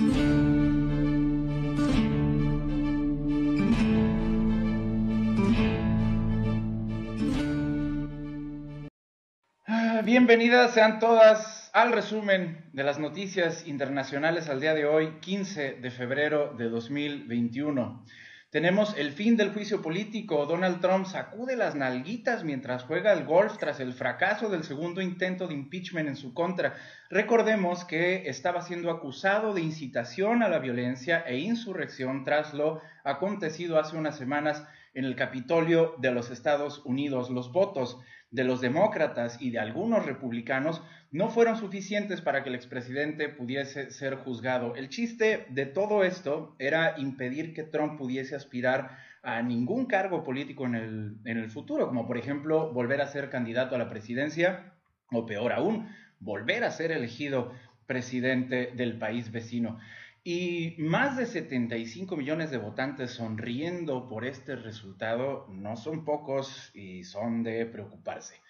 Ah, bienvenidas sean todas al resumen de las noticias internacionales al día de hoy, 15 de febrero de 2021. Tenemos el fin del juicio político. Donald Trump sacude las nalguitas mientras juega al golf tras el fracaso del segundo intento de impeachment en su contra. Recordemos que estaba siendo acusado de incitación a la violencia e insurrección tras lo acontecido hace unas semanas en el Capitolio de los Estados Unidos. Los votos de los demócratas y de algunos republicanos no fueron suficientes para que el expresidente pudiese ser juzgado. El chiste de todo esto era impedir que Trump pudiese aspirar a ningún cargo político en el, en el futuro, como por ejemplo volver a ser candidato a la presidencia o peor aún, volver a ser elegido presidente del país vecino. Y más de 75 millones de votantes sonriendo por este resultado no son pocos y son de preocuparse.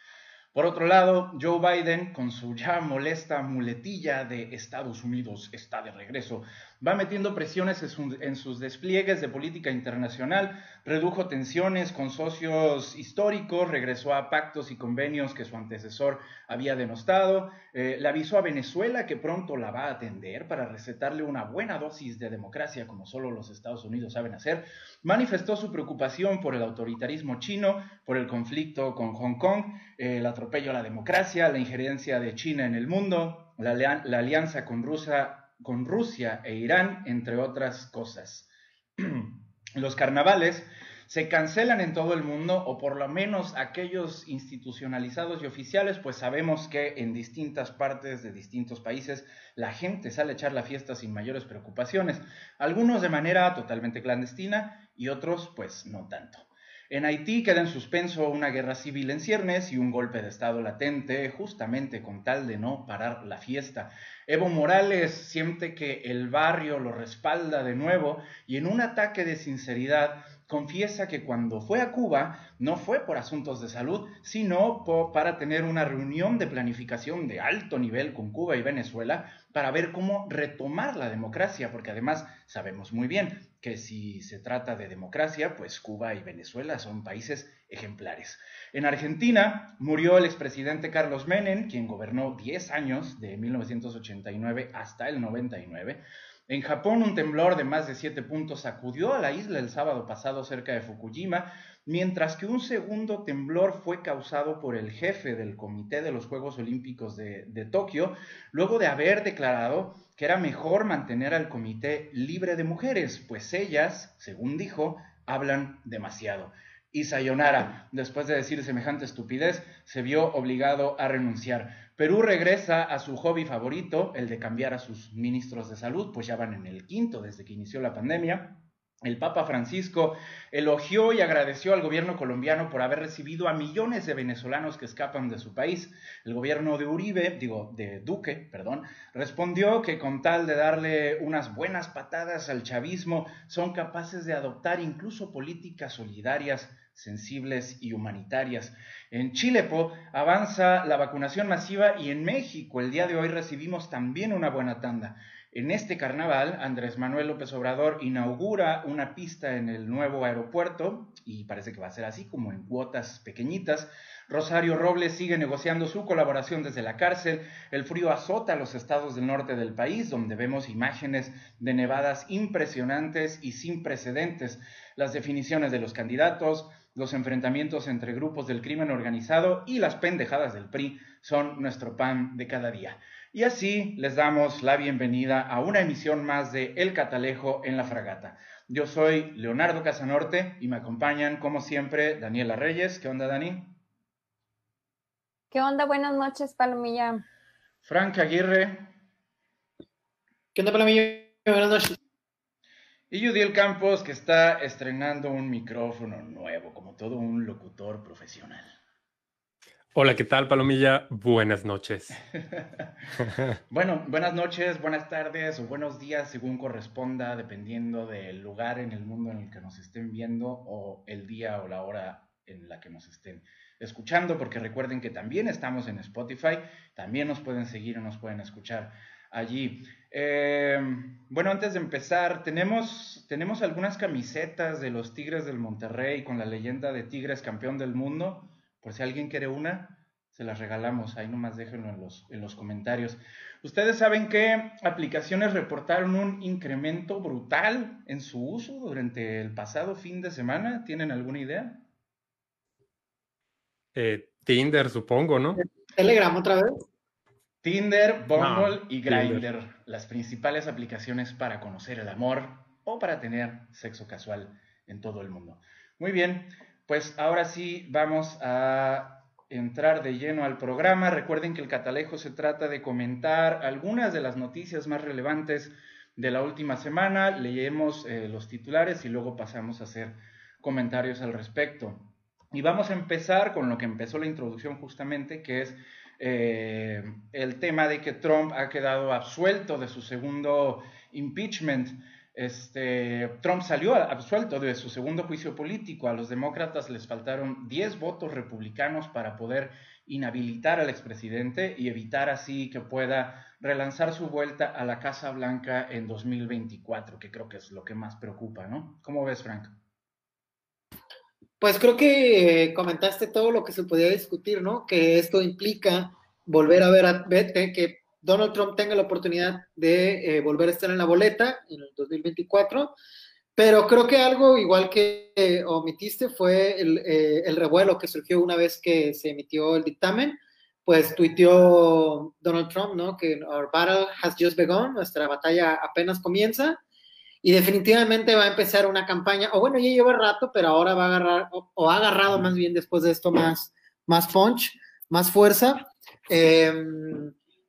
Por otro lado, Joe Biden, con su ya molesta muletilla de Estados Unidos está de regreso, va metiendo presiones en, sus despliegues de política internacional, redujo tensiones con socios históricos, regresó a pactos y convenios que su antecesor había denostado, eh, le avisó a Venezuela que pronto la va a atender para recetarle una buena dosis de democracia como solo los Estados Unidos saben hacer, manifestó su preocupación por el autoritarismo chino, por el conflicto con Hong Kong, el atropello a la democracia, la injerencia de China en el mundo, la alianza con Rusia con Rusia e Irán, entre otras cosas. Los carnavales se cancelan en todo el mundo, o por lo menos aquellos institucionalizados y oficiales, pues sabemos que en distintas partes de distintos países la gente sale a echar la fiesta sin mayores preocupaciones, algunos de manera totalmente clandestina y otros pues no tanto. En Haití queda en suspenso una guerra civil en ciernes y un golpe de Estado latente, justamente con tal de no parar la fiesta. Evo Morales siente que el barrio lo respalda de nuevo y en un ataque de sinceridad confiesa que cuando fue a Cuba no fue por asuntos de salud, sino para tener una reunión de planificación de alto nivel con Cuba y Venezuela para ver cómo retomar la democracia, porque además sabemos muy bien que si se trata de democracia, pues Cuba y Venezuela son países ejemplares. En Argentina murió el expresidente Carlos Menem, quien gobernó 10 años, de 1989 hasta el 99. En Japón, un temblor de más de 7 puntos sacudió a la isla el sábado pasado cerca de Fukushima, mientras que un segundo temblor fue causado por el jefe del Comité de los Juegos Olímpicos de, de Tokio, luego de haber declarado que era mejor mantener al comité libre de mujeres, pues ellas, según dijo, hablan demasiado. Y Sayonara, después de decir semejante estupidez, se vio obligado a renunciar. Perú regresa a su hobby favorito, el de cambiar a sus ministros de salud, pues ya van en el quinto desde que inició la pandemia. El Papa Francisco elogió y agradeció al gobierno colombiano por haber recibido a millones de venezolanos que escapan de su país. El gobierno de Uribe, digo, de Duque, perdón, respondió que con tal de darle unas buenas patadas al chavismo, son capaces de adoptar incluso políticas solidarias, sensibles y humanitarias. En Chilepo avanza la vacunación masiva y en México el día de hoy recibimos también una buena tanda. En este carnaval, Andrés Manuel López Obrador inaugura una pista en el nuevo aeropuerto, y parece que va a ser así, como en cuotas pequeñitas. Rosario Robles sigue negociando su colaboración desde la cárcel. El frío azota a los estados del norte del país, donde vemos imágenes de nevadas impresionantes y sin precedentes. Las definiciones de los candidatos, los enfrentamientos entre grupos del crimen organizado y las pendejadas del PRI son nuestro pan de cada día. Y así les damos la bienvenida a una emisión más de El Catalejo en la Fragata. Yo soy Leonardo Casanorte y me acompañan, como siempre, Daniela Reyes. ¿Qué onda, Dani? ¿Qué onda? Buenas noches, Palomilla. Frank Aguirre. ¿Qué onda, Palomilla? Buenas noches. Y Judiel Campos, que está estrenando un micrófono nuevo, como todo un locutor profesional. Hola, ¿qué tal, Palomilla? Buenas noches. bueno, buenas noches, buenas tardes o buenos días, según corresponda, dependiendo del lugar en el mundo en el que nos estén viendo o el día o la hora en la que nos estén escuchando, porque recuerden que también estamos en Spotify, también nos pueden seguir y nos pueden escuchar allí. Eh, bueno, antes de empezar, tenemos, tenemos algunas camisetas de los Tigres del Monterrey con la leyenda de Tigres campeón del mundo, por si alguien quiere una se las regalamos, ahí nomás déjenlo en los, en los comentarios. Ustedes saben que aplicaciones reportaron un incremento brutal en su uso durante el pasado fin de semana. ¿Tienen alguna idea? Eh, Tinder, supongo, ¿no? Telegram otra vez. Tinder, Bumble y Grindr, las principales aplicaciones para conocer el amor o para tener sexo casual en todo el mundo. Muy bien, pues ahora sí vamos a entrar de lleno al programa. Recuerden que el catalejo se trata de comentar algunas de las noticias más relevantes de la última semana. Leemos eh, los titulares y luego pasamos a hacer comentarios al respecto. Y vamos a empezar con lo que empezó la introducción justamente, que es eh, el tema de que Trump ha quedado absuelto de su segundo impeachment. Este, Trump salió absuelto de su segundo juicio político. A los demócratas les faltaron 10 votos republicanos para poder inhabilitar al expresidente y evitar así que pueda relanzar su vuelta a la Casa Blanca en 2024, que creo que es lo que más preocupa, ¿no? ¿Cómo ves, Frank? Pues creo que comentaste todo lo que se podía discutir, ¿no? Que esto implica volver a ver a que Donald Trump tenga la oportunidad de eh, volver a estar en la boleta en el 2024. Pero creo que algo igual que eh, omitiste fue el, eh, el, revuelo que surgió una vez que se emitió el dictamen. Pues tuiteó Donald Trump, ¿no? Que our battle has just begun, nuestra batalla apenas comienza. Y definitivamente va a empezar una campaña, o bueno, ya lleva rato, pero ahora va a agarrar, o, ha agarrado más bien después de esto más, más punch, más fuerza. Eh,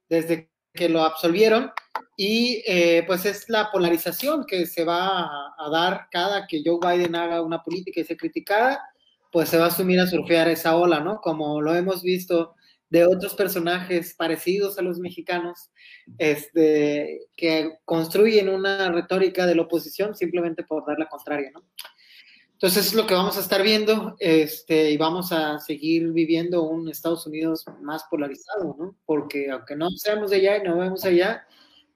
desde que lo absolvieron y eh, pues es la polarización que se va a, dar cada que Joe Biden haga una política y sea criticada, pues se va a asumir a surfear esa ola, ¿no? Como lo hemos visto de otros personajes parecidos a los mexicanos, este, que construyen una retórica de la oposición simplemente por dar la contraria, ¿no? Entonces es lo que vamos a estar viendo este, y vamos a seguir viviendo un Estados Unidos más polarizado, ¿no? Porque aunque no seamos de allá y no vemos allá,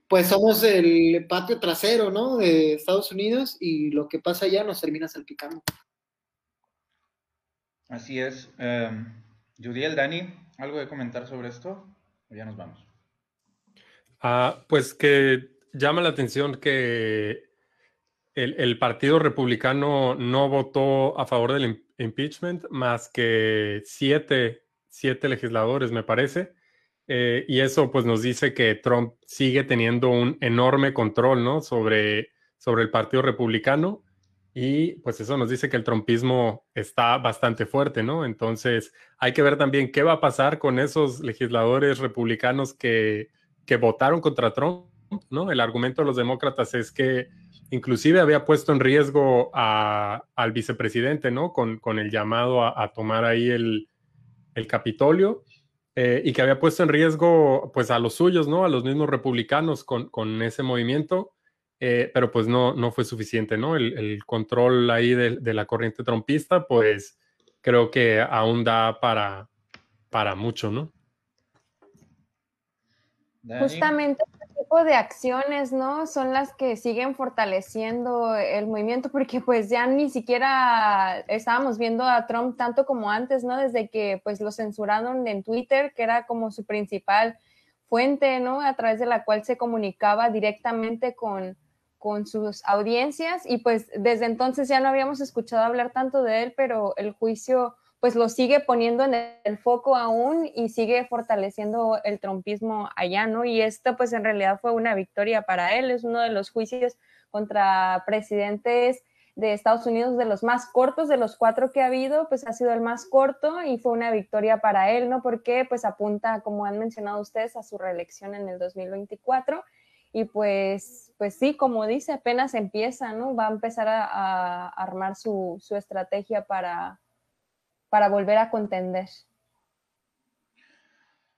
pues somos el patio trasero, ¿no? De Estados Unidos y lo que pasa allá nos termina salpicando. Así es. Eh, Judiel, Dani, ¿algo de comentar sobre esto? O ya nos vamos. Ah, pues que llama la atención que el, Partido Republicano no votó a favor del impeachment más que siete, siete legisladores, me parece. Eh, y eso pues nos dice que Trump sigue teniendo un enorme control, ¿no? Sobre, sobre el Partido Republicano. Y pues eso nos dice que el trumpismo está bastante fuerte, ¿no? Entonces hay que ver también qué va a pasar con esos legisladores republicanos que, que votaron contra Trump, ¿no? El argumento de los demócratas es que inclusive había puesto en riesgo al vicepresidente, ¿no? Con, el llamado a, tomar ahí el, Capitolio eh, y que había puesto en riesgo, pues, a los suyos, ¿no? A los mismos republicanos con, ese movimiento, eh, pero pues no, no fue suficiente, ¿no? El, control ahí de, la corriente trompista, pues, creo que aún da para, para mucho, ¿no? Justamente tipo de acciones, ¿no? Son las que siguen fortaleciendo el movimiento, porque pues ya ni siquiera estábamos viendo a Trump tanto como antes, ¿no? Desde que pues lo censuraron en Twitter, que era como su principal fuente, ¿no? A través de la cual se comunicaba directamente con, con sus audiencias y pues desde entonces ya no habíamos escuchado hablar tanto de él, pero el juicio pues lo sigue poniendo en el foco aún y sigue fortaleciendo el trompismo allá, ¿no? Y esto pues en realidad fue una victoria para él, es uno de los juicios contra presidentes de Estados Unidos de los más cortos, de los cuatro que ha habido, pues ha sido el más corto y fue una victoria para él, ¿no? Porque pues apunta, como han mencionado ustedes, a su reelección en el 2024 y pues, pues sí, como dice, apenas empieza, ¿no? Va a empezar a, a armar su, su estrategia para, para volver a contender.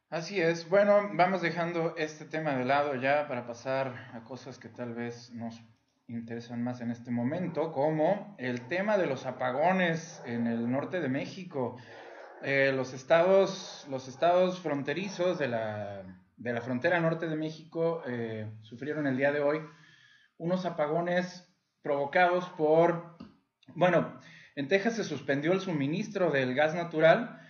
Así es. Bueno, vamos dejando este tema de lado ya para pasar a cosas que tal vez nos interesan más en este momento, como el tema de los apagones en el norte de México. eh, los, estados, los estados fronterizos de la, de la frontera norte de México eh, sufrieron el día de hoy unos apagones provocados por, bueno, en Texas se suspendió el suministro del gas natural,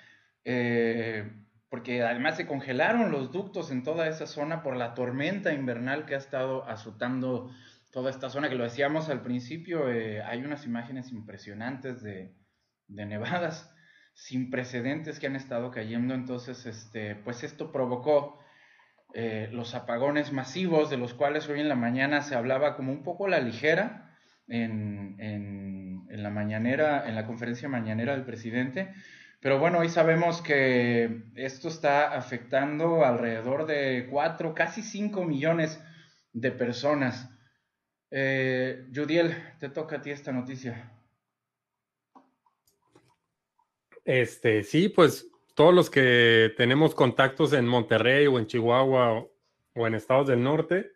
eh, porque además se congelaron los ductos en toda esa zona por la tormenta invernal que ha estado azotando toda esta zona, que lo decíamos al principio, eh, hay unas imágenes impresionantes de, nevadas sin precedentes que han estado cayendo, entonces, este, pues esto provocó eh, los apagones masivos, de los cuales hoy en la mañana se hablaba como un poco la ligera, en, la mañanera, en la conferencia mañanera del presidente. Pero bueno, hoy sabemos que esto está afectando alrededor de 4, casi 5 millones de personas. Eh, Judiel, te toca a ti esta noticia. Este, sí, pues todos los que tenemos contactos en Monterrey o en Chihuahua o en estados del norte,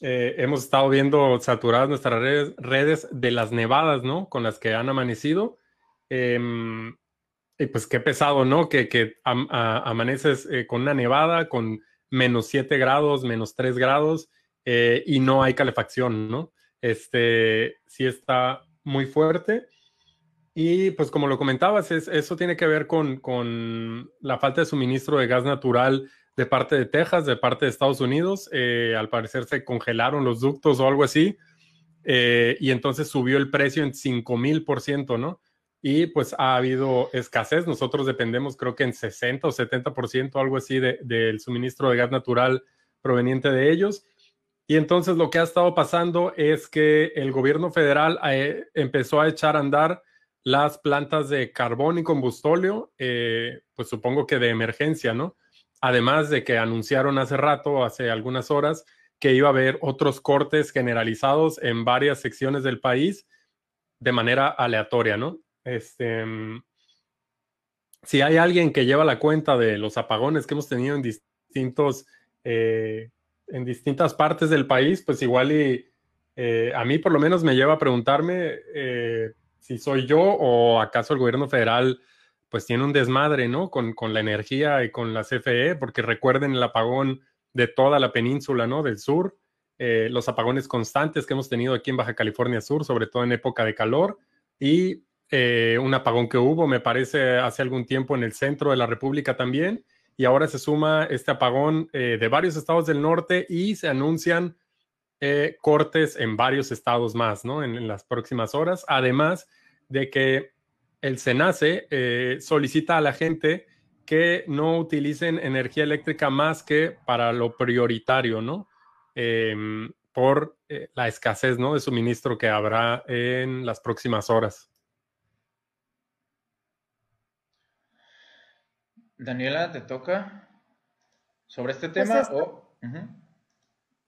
eh, hemos estado viendo saturadas nuestras redes, de las nevadas, ¿no? Con las que han amanecido. Em, y pues qué pesado, ¿no? Que, amaneces eh, con una nevada, con menos 7 grados, menos 3 grados, eh, y no hay calefacción, ¿no? Este sí está muy fuerte. Y pues como lo comentabas, eso tiene que ver con, con la falta de suministro de gas natural de parte de Texas, de parte de Estados Unidos. Eh, al parecer se congelaron los ductos o algo así. Eh, y entonces subió el precio en 5 mil por ciento, ¿no? Y pues ha habido escasez. Nosotros dependemos, creo que en 60 o 70 por ciento, algo así, del suministro de gas natural proveniente de ellos. Y entonces lo que ha estado pasando es que el gobierno federal eh, empezó a echar a andar las plantas de carbón y combustóleo, pues supongo que de emergencia, ¿no? Además de que anunciaron hace rato, hace algunas horas, que iba a haber otros cortes generalizados en varias secciones del país de manera aleatoria, ¿no? Este, mm, si hay alguien que lleva la cuenta de los apagones que hemos tenido en distintos, eh, en distintas partes del país, pues igual y eh, a mí por lo menos me lleva a preguntarme eh, si soy yo o acaso el gobierno federal pues tiene un desmadre, ¿no? Con, la energía y con la CFE, porque recuerden el apagón de toda la península, ¿no? Del sur, eh, los apagones constantes que hemos tenido aquí en Baja California Sur, sobre todo en época de calor, y eh, un apagón que hubo, me parece, hace algún tiempo en el centro de la República también, y ahora se suma este apagón eh, de varios estados del norte y se anuncian cortes en varios estados más, ¿no? en las próximas horas, además de que el SENACE eh, solicita a la gente que no utilicen energía eléctrica más que para lo prioritario, ¿no? Em, por eh, la escasez, ¿no? De suministro que habrá en las próximas horas. Daniela, ¿te toca sobre este pues tema?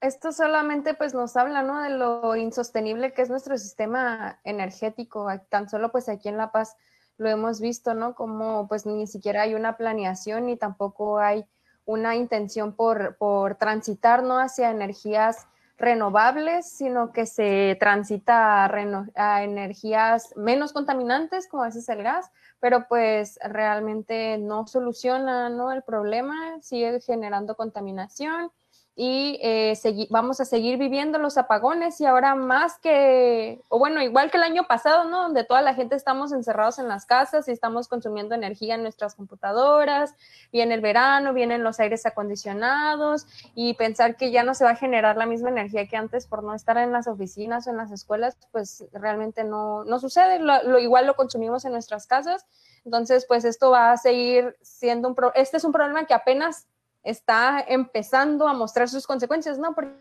Esto, solamente pues nos habla, ¿no? De lo insostenible que es nuestro sistema energético, tan solo pues aquí en La Paz lo hemos visto, ¿no? Como pues ni siquiera hay una planeación ni tampoco hay una intención por, por transitar, ¿no? Hacia energías renovables, sino que se transita a, energías menos contaminantes, como es el gas, pero pues realmente no soluciona ¿no? el problema, sigue generando contaminación y eh, vamos a seguir viviendo los apagones y ahora más que, o bueno, igual que el año pasado, ¿no? Donde toda la gente estamos encerrados en las casas y estamos consumiendo energía en nuestras computadoras, viene el verano, vienen los aires acondicionados y pensar que ya no se va a generar la misma energía que antes por no estar en las oficinas o en las escuelas, pues realmente no, no sucede, lo, igual lo consumimos en nuestras casas. Entonces, pues esto va a seguir siendo un, pro este es un problema que apenas está empezando a mostrar sus consecuencias, ¿no? Porque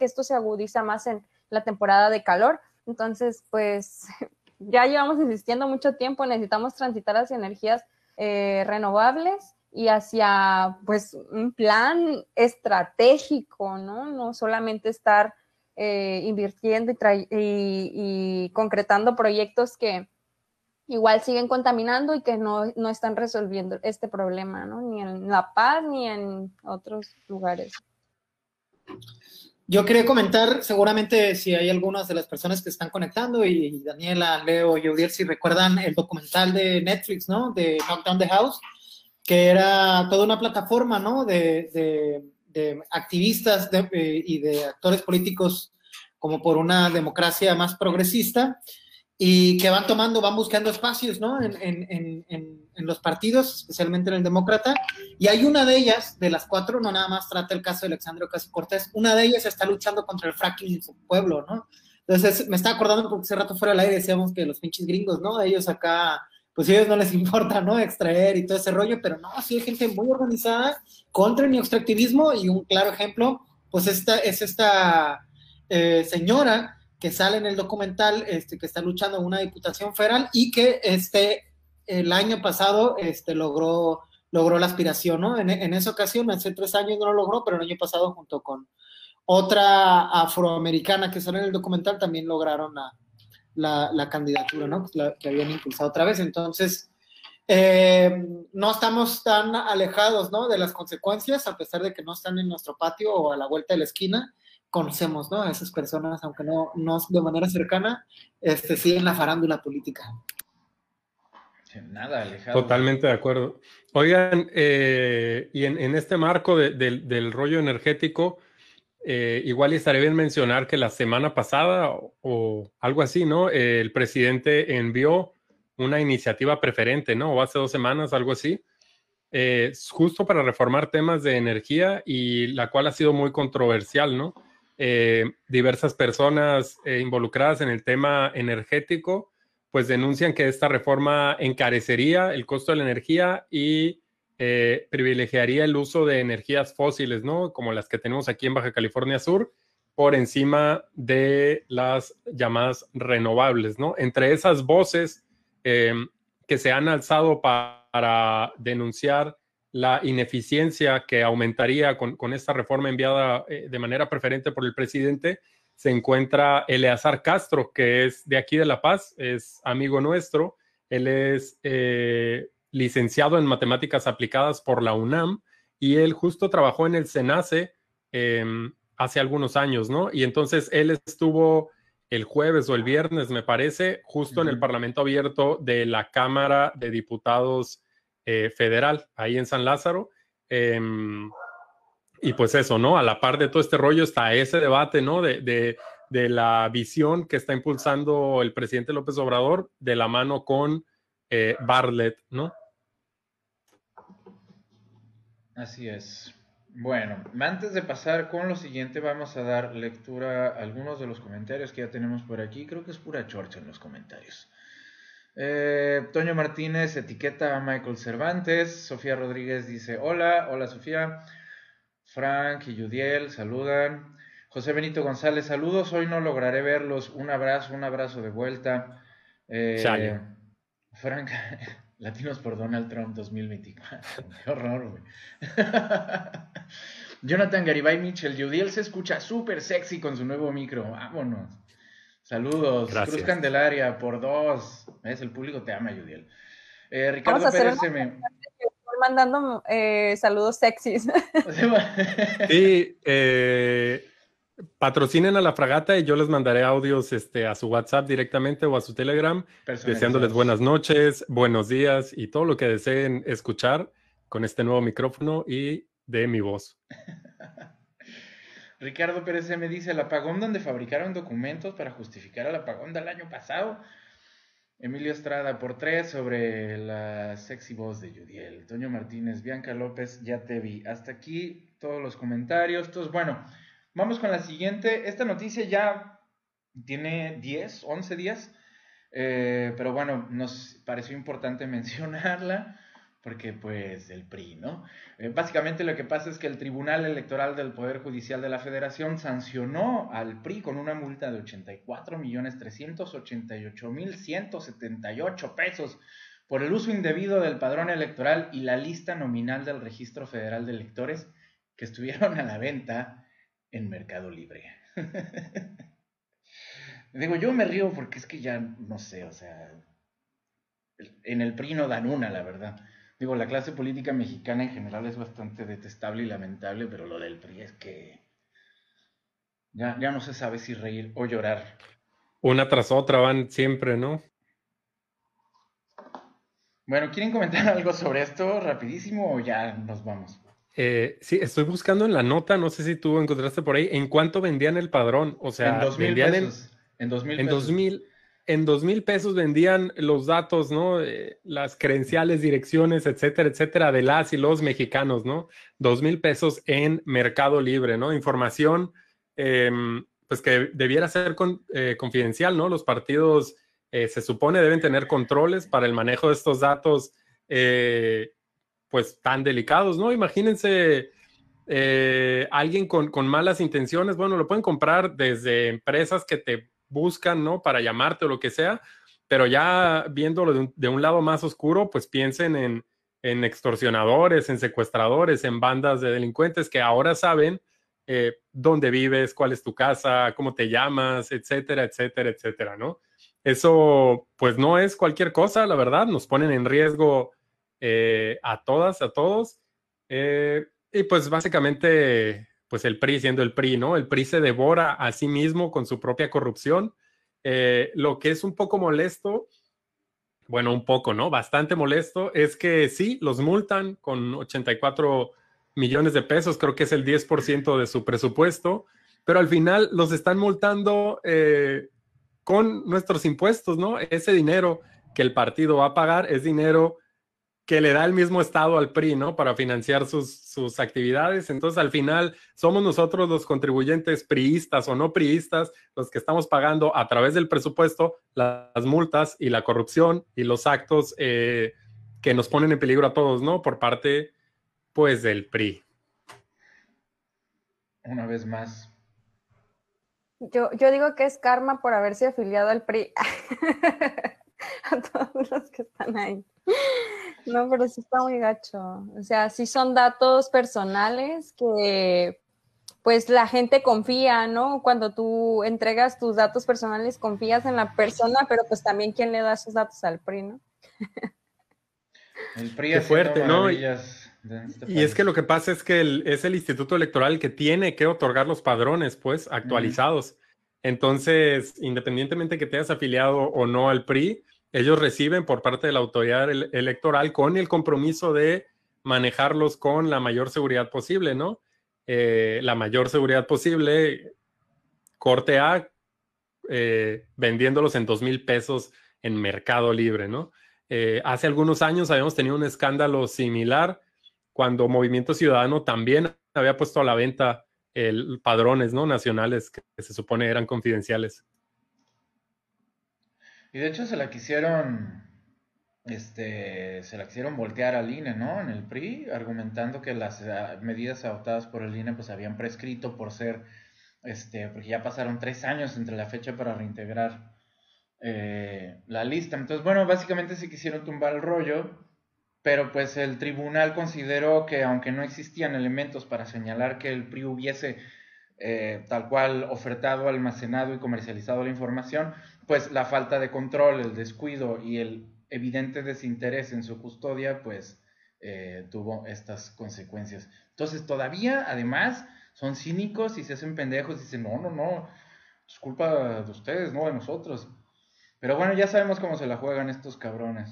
esto se agudiza más en la temporada de calor. Entonces, pues ya llevamos insistiendo mucho tiempo, necesitamos transitar hacia energías eh, renovables y hacia, pues, un plan estratégico, ¿no? No solamente estar eh, invirtiendo y concretando proyectos que, igual siguen contaminando y que no, están resolviendo este problema, ¿no? Ni en La Paz ni en otros lugares. yo quería comentar, seguramente si hay algunas de las personas que están conectando, y, Daniela, Leo y Odiel, si recuerdan el documental de Netflix, ¿no? De Knockdown the House, que era toda una plataforma, ¿no? De, activistas y de actores políticos como por una democracia más progresista y que van tomando, van buscando espacios, ¿no? En, en, en, en, los partidos, especialmente en el demócrata, y hay una de ellas, de las cuatro, no nada más trata el caso de Alexandre Ocasio Cortés, una de ellas está luchando contra el fracking en su pueblo, ¿no? Entonces, me estaba acordando porque hace rato fuera del aire decíamos que los pinches gringos, ¿no? Ellos acá, pues a ellos no les importa, ¿no? Extraer y todo ese rollo, pero no, sí hay gente muy organizada contra el extractivismo y un claro ejemplo, pues esta es esta eh, señora que sale en el documental, este, que está luchando en una diputación federal y que este, el año pasado este, logró, logró la aspiración, ¿no? En, esa ocasión, hace tres años no lo logró, pero el año pasado junto con otra afroamericana que sale en el documental también lograron la, la, candidatura, ¿no? que habían impulsado otra vez. Entonces, eh, no estamos tan alejados, ¿no? De las consecuencias, a pesar de que no están en nuestro patio o a la vuelta de la esquina conocemos, ¿no? A esas personas, aunque no, no de manera cercana, este, sí en la farándula política. Nada alejado. Totalmente de acuerdo. Oigan, eh, y en, este marco del rollo energético, eh, igual estaría bien mencionar que la semana pasada o, algo así, ¿no? el presidente envió una iniciativa preferente, ¿no? O hace dos semanas, algo así, eh, justo para reformar temas de energía y la cual ha sido muy controversial, ¿no? Eh, diversas personas eh, involucradas en el tema energético, pues denuncian que esta reforma encarecería el costo de la energía y eh, privilegiaría el uso de energías fósiles, ¿no? Como las que tenemos aquí en Baja California Sur, por encima de las llamadas renovables, ¿no? Entre esas voces que se han alzado para denunciar la ineficiencia que aumentaría con, esta reforma enviada eh, de manera preferente por el presidente, se encuentra Eleazar Castro, que es de aquí de La Paz, es amigo nuestro. Él es eh, licenciado en matemáticas aplicadas por la UNAM y él justo trabajó en el SENACE em, hace algunos años, ¿no? Y entonces él estuvo el jueves o el viernes, me parece, justo en el Parlamento Abierto de la Cámara de Diputados eh, federal ahí en San Lázaro. Em, y pues eso, ¿no? A la par de todo este rollo está ese debate, ¿no? De, de, la visión que está impulsando el presidente López Obrador de la mano con eh, Bartlett, ¿no? Así es. Bueno, antes de pasar con lo siguiente, vamos a dar lectura a algunos de los comentarios que ya tenemos por aquí. Creo que es pura chorcha en los comentarios. Eh, Toño Martínez etiqueta a Michael Cervantes. Sofía Rodríguez dice hola, hola Sofía. Frank y Judiel saludan. José Benito González, saludos. Hoy no lograré verlos. Un abrazo, un abrazo de vuelta. Eh, Frank, Latinos por Donald Trump 2024. Qué horror, güey. Jonathan Garibay Mitchell, Judiel se escucha súper sexy con su nuevo micro. Vámonos. Saludos. Cruz Candelaria por dos. Es el público te ama, Yudiel. Eh, Ricardo Pérez se me... mandando eh, saludos sexys. Sí, eh, patrocinen a la fragata y yo les mandaré audios este, a su WhatsApp directamente o a su Telegram, deseándoles buenas noches, buenos días y todo lo que deseen escuchar con este nuevo micrófono y de mi voz. Ricardo Pérez me dice, el apagón donde fabricaron documentos para justificar el apagón del año pasado. Emilio Estrada por tres sobre la sexy voz de Judiel. Toño Martínez, Bianca López, ya te vi. Hasta aquí todos los comentarios. Entonces, bueno, vamos con la siguiente. Esta noticia ya tiene 10, 11 días, eh, pero bueno, nos pareció importante mencionarla porque pues el PRI, ¿no? Eh, básicamente lo que pasa es que el Tribunal Electoral del Poder Judicial de la Federación sancionó al PRI con una multa de 84 millones 388 mil 178 pesos por el uso indebido del padrón electoral y la lista nominal del Registro Federal de Electores que estuvieron a la venta en Mercado Libre. Digo, yo me río porque es que ya no sé, o sea, en el PRI no dan una, la verdad. Digo, la clase política mexicana en general es bastante detestable y lamentable, pero lo del PRI es que... Ya, ya no se sabe si reír o llorar. Una tras otra van siempre, ¿no? Bueno, ¿quieren comentar algo sobre esto rapidísimo o ya nos vamos? Eh, sí, estoy buscando en la nota, no sé si tú encontraste por ahí, en cuánto vendían el padrón. O sea, en dos mil vendían pesos. En, dos mil en pesos. dos mil, en dos mil pesos vendían los datos, ¿no? Eh, las credenciales, direcciones, etcétera, etcétera, de las y los mexicanos, ¿no? Dos mil pesos en Mercado Libre, ¿no? Información, em, pues que debiera ser con- eh, confidencial, ¿no? Los partidos eh, se supone deben tener controles para el manejo de estos datos, pues tan delicados, ¿no? Imagínense alguien con, con malas intenciones, bueno, lo pueden comprar desde empresas que te buscan, ¿no? Para llamarte o lo que sea, pero ya viéndolo de un, lado más oscuro, pues piensen en, en extorsionadores, en secuestradores, en bandas de delincuentes que ahora saben eh, dónde vives, cuál es tu casa, cómo te llamas, etcétera, etcétera, etcétera, ¿no? Eso, pues no es cualquier cosa, la verdad, nos ponen en riesgo eh, a todas, a todos. Eh, y pues básicamente, pues el PRI siendo el PRI, ¿no? El PRI se devora a sí mismo con su propia corrupción. Eh, lo que es un poco molesto, bueno, un poco, ¿no? Bastante molesto, es que sí, los multan con 84 millones de pesos, creo que es el 10% de su presupuesto, pero al final los están multando eh, con nuestros impuestos, ¿no? Ese dinero que el partido va a pagar es dinero que le da el mismo Estado al PRI, ¿no? Para financiar sus, sus actividades. Entonces, al final, somos nosotros los contribuyentes priistas o no priistas los que estamos pagando a través del presupuesto las multas y la corrupción y los actos eh, que nos ponen en peligro a todos, ¿no? Por parte, pues, del PRI. Una vez más. Yo, yo digo que es karma por haberse afiliado al PRI. A todos los que están ahí. No, pero sí está muy gacho. O sea, sí son datos personales que pues la gente confía, ¿no? Cuando tú entregas tus datos personales, confías en la persona, pero pues también quién le da sus datos al PRI, ¿no? El PRI haciendo fuerte, ¿no? Y- este Y es que lo que pasa es que el- es el Instituto Electoral que tiene que otorgar los padrones, pues, actualizados. Entonces, independientemente que te hayas afiliado o no al PRI, ellos reciben por parte de la autoridad ele- electoral con el compromiso de manejarlos con la mayor seguridad posible, ¿no? Eh, la mayor seguridad posible, corte A, eh, vendiéndolos en dos mil pesos en Mercado Libre, ¿no? Eh, hace algunos años habíamos tenido un escándalo similar cuando Movimiento Ciudadano también había puesto a la venta el, padrones ¿no? nacionales que se supone eran confidenciales. Y de hecho se la quisieron, este, se la quisieron voltear al INE, ¿no? En el PRI, argumentando que las ah, medidas adoptadas por el INE pues habían prescrito por ser, este, porque ya pasaron tres años entre la fecha para reintegrar eh, la lista. Entonces, bueno, básicamente se quisieron tumbar el rollo, pero pues el tribunal consideró que aunque no existían elementos para señalar que el PRI hubiese eh, tal cual ofertado, almacenado y comercializado la información, pues la falta de control, el descuido y el evidente desinterés en su custodia, pues eh, tuvo estas consecuencias. Entonces todavía, además, son cínicos y se hacen pendejos y dicen, no, no, no, es culpa de ustedes, no de nosotros. Pero bueno, ya sabemos cómo se la juegan estos cabrones.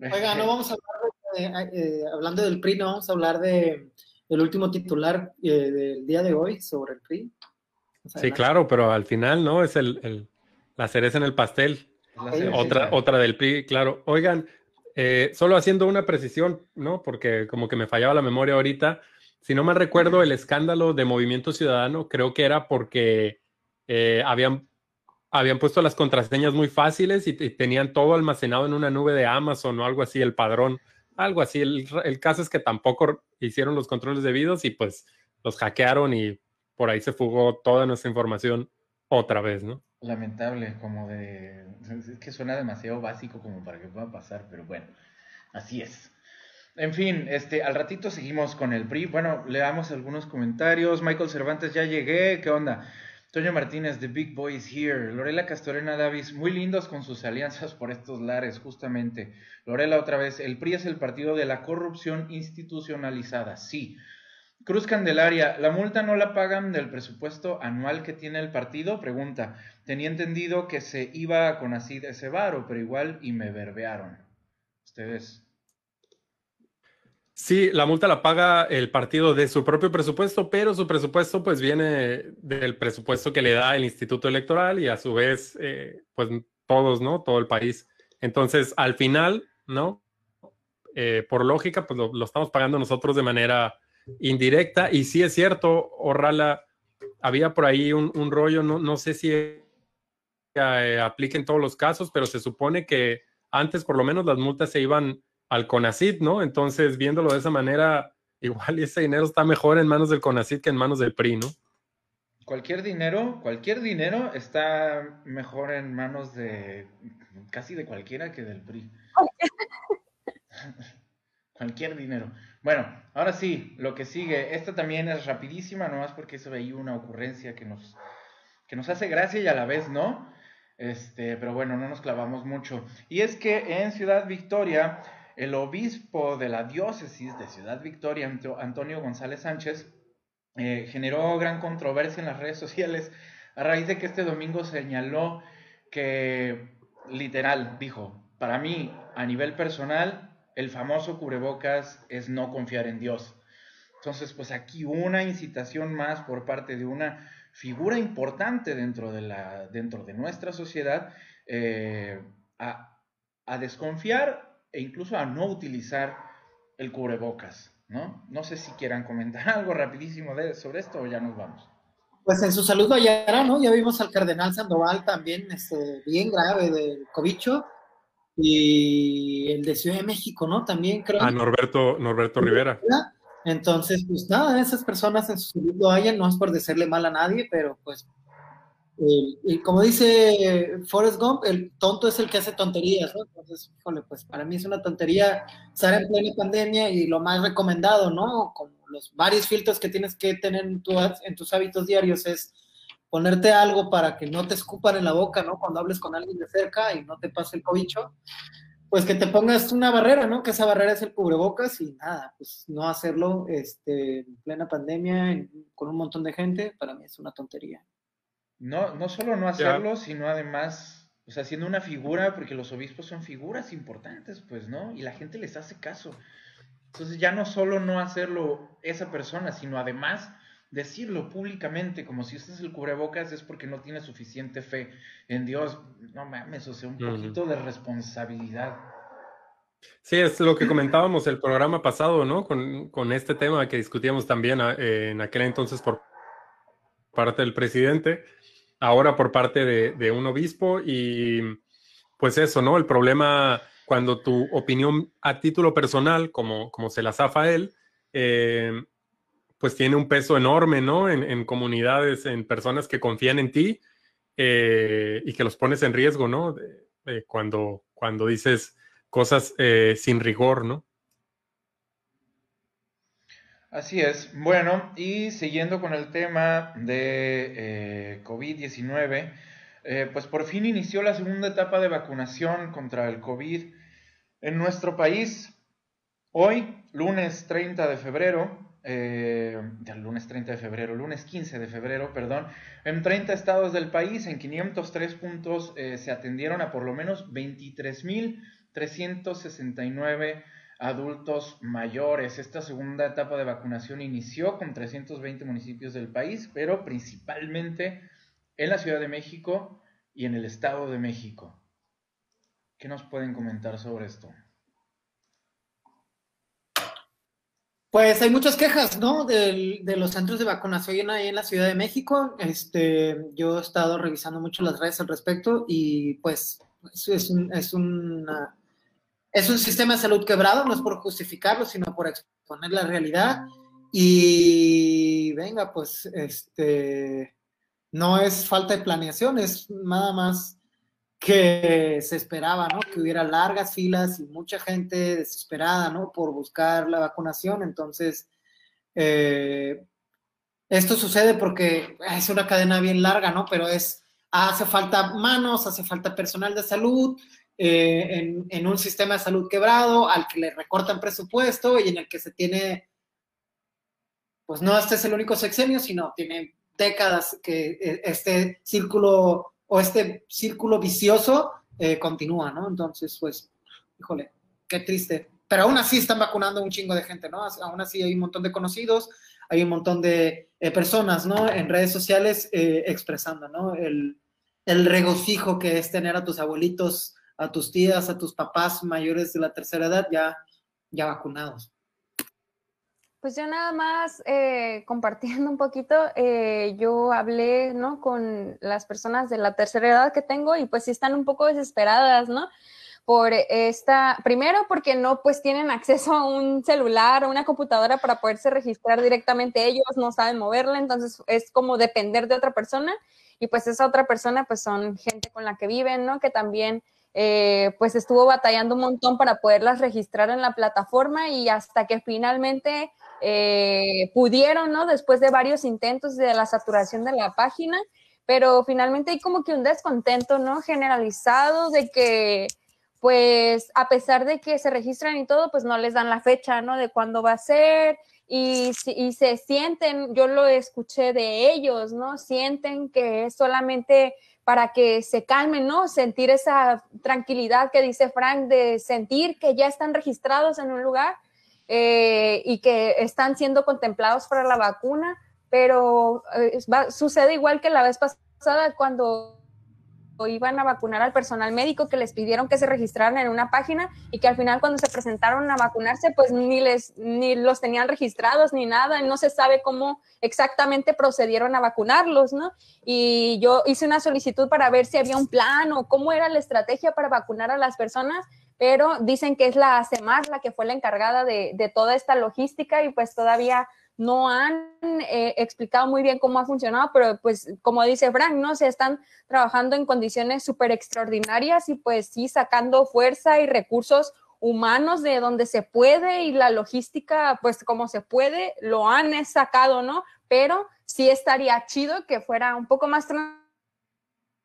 Oiga, no vamos a hablar de, eh, hablando del PRI, no vamos a hablar de el último titular eh, del día de hoy sobre el PRI. Sí, claro, pero al final, ¿no? Es el, el la cereza en el pastel. Otra, otra del PRI, claro. Oigan, eh, solo haciendo una precisión, ¿no? Porque como que me fallaba la memoria ahorita. Si no me recuerdo, el escándalo de Movimiento Ciudadano creo que era porque eh, habían, habían puesto las contraseñas muy fáciles y, y, tenían todo almacenado en una nube de Amazon o algo así, el padrón, algo así. El, caso es que tampoco hicieron los controles debidos y pues los hackearon y por ahí se fugó toda nuestra información otra vez, ¿no? Lamentable, como de... Es que suena demasiado básico como para que pueda pasar, pero bueno, así es. En fin, este, al ratito seguimos con el PRI. Bueno, leamos algunos comentarios. Michael Cervantes, ya llegué. ¿Qué onda? Toño Martínez, The Big Boy is here. Lorela Castorena Davis, muy lindos con sus alianzas por estos lares, justamente. Lorela, otra vez, el PRI es el partido de la corrupción institucionalizada, sí. Cruz Candelaria, ¿la multa no la pagan del presupuesto anual que tiene el partido? Pregunta. Tenía entendido que se iba con así de ese varo, pero igual y me verbearon. Ustedes. Sí, la multa la paga el partido de su propio presupuesto, pero su presupuesto pues viene del presupuesto que le da el Instituto Electoral y a su vez eh, pues todos, ¿no? Todo el país. Entonces, al final, ¿no? Eh, por lógica, pues lo, estamos pagando nosotros de manera indirecta. Y sí es cierto, Orrala, había por ahí un, rollo, no, no, sé si eh, aplica en todos los casos, pero se supone que antes por lo menos las multas se iban al CONACID, ¿no? Entonces, viéndolo de esa manera, igual ese dinero está mejor en manos del CONACID que en manos del PRI, ¿no? Cualquier dinero, cualquier dinero está mejor en manos de casi de cualquiera que del PRI. cualquier dinero. Bueno, ahora sí, lo que sigue. Esta también es rapidísima, nomás porque eso veía una ocurrencia que nos, que nos hace gracia y a la vez no. Este, pero bueno, no nos clavamos mucho. Y es que en Ciudad Victoria el obispo de la diócesis de Ciudad Victoria, Antonio González Sánchez, eh, generó gran controversia en las redes sociales a raíz de que este domingo señaló que, literal, dijo, para mí, a nivel personal, el famoso cubrebocas es no confiar en Dios. Entonces, pues aquí una incitación más por parte de una figura importante dentro de, la, dentro de nuestra sociedad eh, a, a desconfiar e incluso a no utilizar el cubrebocas, ¿no? No sé si quieran comentar algo rapidísimo de, sobre esto o ya nos vamos. Pues en su salud vayará, ¿no? Ya vimos al cardenal Sandoval también, este, bien grave del cobicho, y el de Ciudad de México, ¿no? También creo. A Norberto, Norberto Rivera. Entonces, pues nada, esas personas en su salud lo hayan, no es por decirle mal a nadie, pero pues y como dice Forrest Gump, el tonto es el que hace tonterías, ¿no? Entonces, híjole, pues para mí es una tontería estar en plena pandemia y lo más recomendado, ¿no? Como los varios filtros que tienes que tener en, en tus hábitos diarios es ponerte algo para que no te escupan en la boca, ¿no? Cuando hables con alguien de cerca y no te pase el cobicho, pues que te pongas una barrera, ¿no? Que esa barrera es el cubrebocas y nada, pues no hacerlo este, en plena pandemia con un montón de gente, para mí es una tontería. No, no solo no hacerlo, sino además, o sea, siendo una figura, porque los obispos son figuras importantes, pues, ¿no? Y la gente les hace caso. Entonces ya no solo no hacerlo esa persona, sino además decirlo públicamente, como si es el cubrebocas, es porque no tiene suficiente fe en Dios. No mames, o sea, un poquito de responsabilidad. Sí, es lo que comentábamos el programa pasado, ¿no? Con, con este tema que discutíamos también eh, en aquel entonces por parte del presidente ahora por parte de, un obispo y pues eso, ¿no? El problema cuando tu opinión a título personal, como, como se la zafa él, eh, pues tiene un peso enorme, ¿no? En, comunidades, en personas que confían en ti eh, y que los pones en riesgo, ¿no? cuando, cuando dices cosas eh, sin rigor, ¿no? Así es. Bueno, y siguiendo con el tema de eh, COVID-19, eh, pues por fin inició la segunda etapa de vacunación contra el COVID en nuestro país. Hoy, lunes 30 de febrero, eh, lunes 30 de febrero, lunes 15 de febrero, perdón, en 30 estados del país, en 503 puntos, se atendieron a por lo menos 23.369 adultos mayores. Esta segunda etapa de vacunación inició con 320 municipios del país, pero principalmente en la Ciudad de México y en el Estado de México. ¿Qué nos pueden comentar sobre esto? Pues hay muchas quejas, ¿no? De, los centros de vacunación ahí en la Ciudad de México. Este, yo he estado revisando mucho las redes al respecto y pues es, un, es una es un sistema de salud quebrado, no es por justificarlo, sino por exponer la realidad. Y venga, pues, este, no es falta de planeación, es nada más que se esperaba, ¿no? Que hubiera largas filas y mucha gente desesperada, ¿no? Por buscar la vacunación. Entonces, eh, esto sucede porque es una cadena bien larga, ¿no? Pero es, hace falta manos, hace falta personal de salud, eh, en, un sistema de salud quebrado, al que le recortan presupuesto y en el que se tiene pues no este es el único sexenio, sino tiene décadas que eh, este círculo o este círculo vicioso eh, continúa, ¿no? Entonces, pues, híjole, qué triste. Pero aún así están vacunando un chingo de gente, ¿no? Aún así hay un montón de conocidos, hay un montón de eh, personas, ¿no? En redes sociales expresando, ¿no? El, el regocijo que es tener a tus abuelitos, a tus tías, a tus papás mayores de la tercera edad ya, ya vacunados. Pues yo nada más eh, compartiendo un poquito, eh, yo hablé, ¿no? Con las personas de la tercera edad que tengo y pues sí están un poco desesperadas, ¿no? Por esta, primero porque no pues tienen acceso a un celular o una computadora para poderse registrar directamente ellos, no saben moverla, entonces es como depender de otra persona y pues esa otra persona pues son gente con la que viven, ¿no? Que también eh, pues estuvo batallando un montón para poderlas registrar en la plataforma y hasta que finalmente eh, pudieron, ¿no? Después de varios intentos de la saturación de la página, pero finalmente hay como que un descontento, ¿no? Generalizado de que, pues, a pesar de que se registran y todo, pues no les dan la fecha, ¿no? De cuándo va a ser y, y se sienten, yo lo escuché de ellos, ¿no? Sienten que es solamente para que se calmen, ¿no? Sentir esa tranquilidad que dice Frank de sentir que ya están registrados en un lugar eh, y que están siendo contemplados para la vacuna, pero eh, sucede igual que la vez pasada cuando iban a vacunar al personal médico que les pidieron que se registraran en una página y que al final cuando se presentaron a vacunarse pues ni les ni los tenían registrados ni nada, no se sabe cómo exactamente procedieron a vacunarlos, ¿no? Y yo hice una solicitud para ver si había un plan o cómo era la estrategia para vacunar a las personas pero dicen que es la CEMAR la que fue la encargada de, toda esta logística y pues todavía no han eh, explicado muy bien cómo ha funcionado, pero pues como dice Frank, ¿no? Se están trabajando en condiciones súper extraordinarias y pues sí sacando fuerza y recursos humanos de donde se puede y la logística, pues como se puede, lo han sacado, ¿no? Pero sí estaría chido que fuera un poco más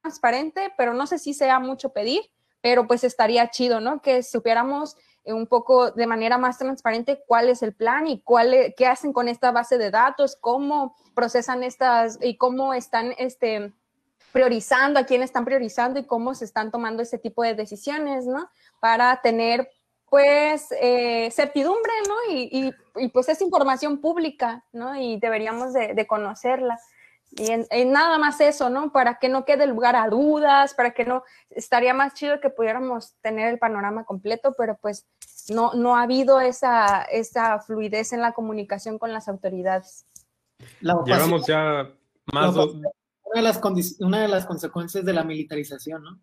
transparente, pero no sé si sea mucho pedir pero pues estaría chido, ¿no? Que supiéramos un poco de manera más transparente cuál es el plan y cuál, e, qué hacen con esta base de datos, cómo procesan estas y cómo están este, priorizando, a quién están priorizando y cómo se están tomando ese tipo de decisiones, ¿no? Para tener pues eh, certidumbre, ¿no? Y, y, pues es información pública, ¿no? Y deberíamos de, de conocerla. Y en, nada más eso, ¿no? Para que no quede lugar a dudas, para que no, estaría más chido que pudiéramos tener el panorama completo, pero pues no, no ha habido esa, esa fluidez en la comunicación con las autoridades. Llevamos ya más... Una de, las una de las consecuencias de la militarización, ¿no?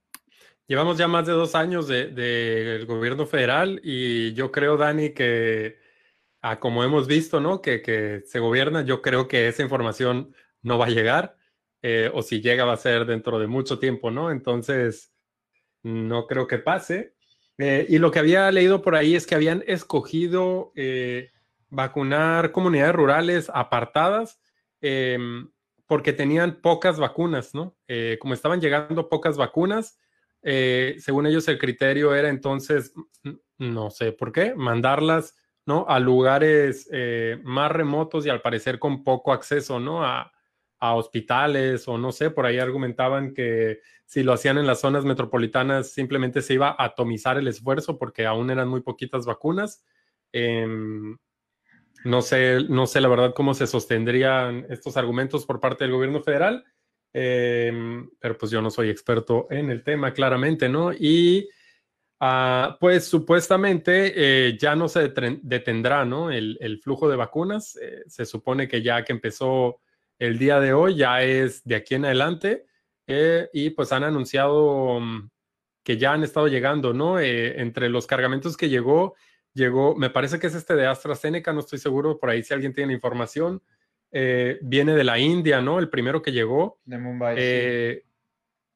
Llevamos ya más de dos años del de, gobierno federal y yo creo, Dani, que ah, como hemos visto, ¿no? Que, que se gobierna, yo creo que esa información no va a llegar, eh, o si llega va a ser dentro de mucho tiempo, ¿no? Entonces, no creo que pase. Eh, y lo que había leído por ahí es que habían escogido eh, vacunar comunidades rurales apartadas em, porque tenían pocas vacunas, ¿no? como estaban llegando pocas vacunas, según ellos el criterio era entonces, no sé por qué, mandarlas, ¿no? A lugares más remotos y al parecer con poco acceso, ¿no? A, a hospitales o no sé, por ahí argumentaban que si lo hacían en las zonas metropolitanas simplemente se iba a atomizar el esfuerzo porque aún eran muy poquitas vacunas. Em, no sé, no sé la verdad cómo se sostendrían estos argumentos por parte del gobierno federal, em, pero pues yo no soy experto en el tema, claramente, ¿no? Y ah, pues supuestamente eh, ya no se detendrá, ¿no? El, flujo de vacunas. Eh, se supone que ya que empezó el día de hoy ya es de aquí en adelante eh, y pues han anunciado mm, que ya han estado llegando, ¿no? Eh, entre los cargamentos que llegó, llegó, me parece que es este de AstraZeneca, no estoy seguro, por ahí si alguien tiene información, eh, viene de la India, ¿no? El primero que llegó. De Mumbai.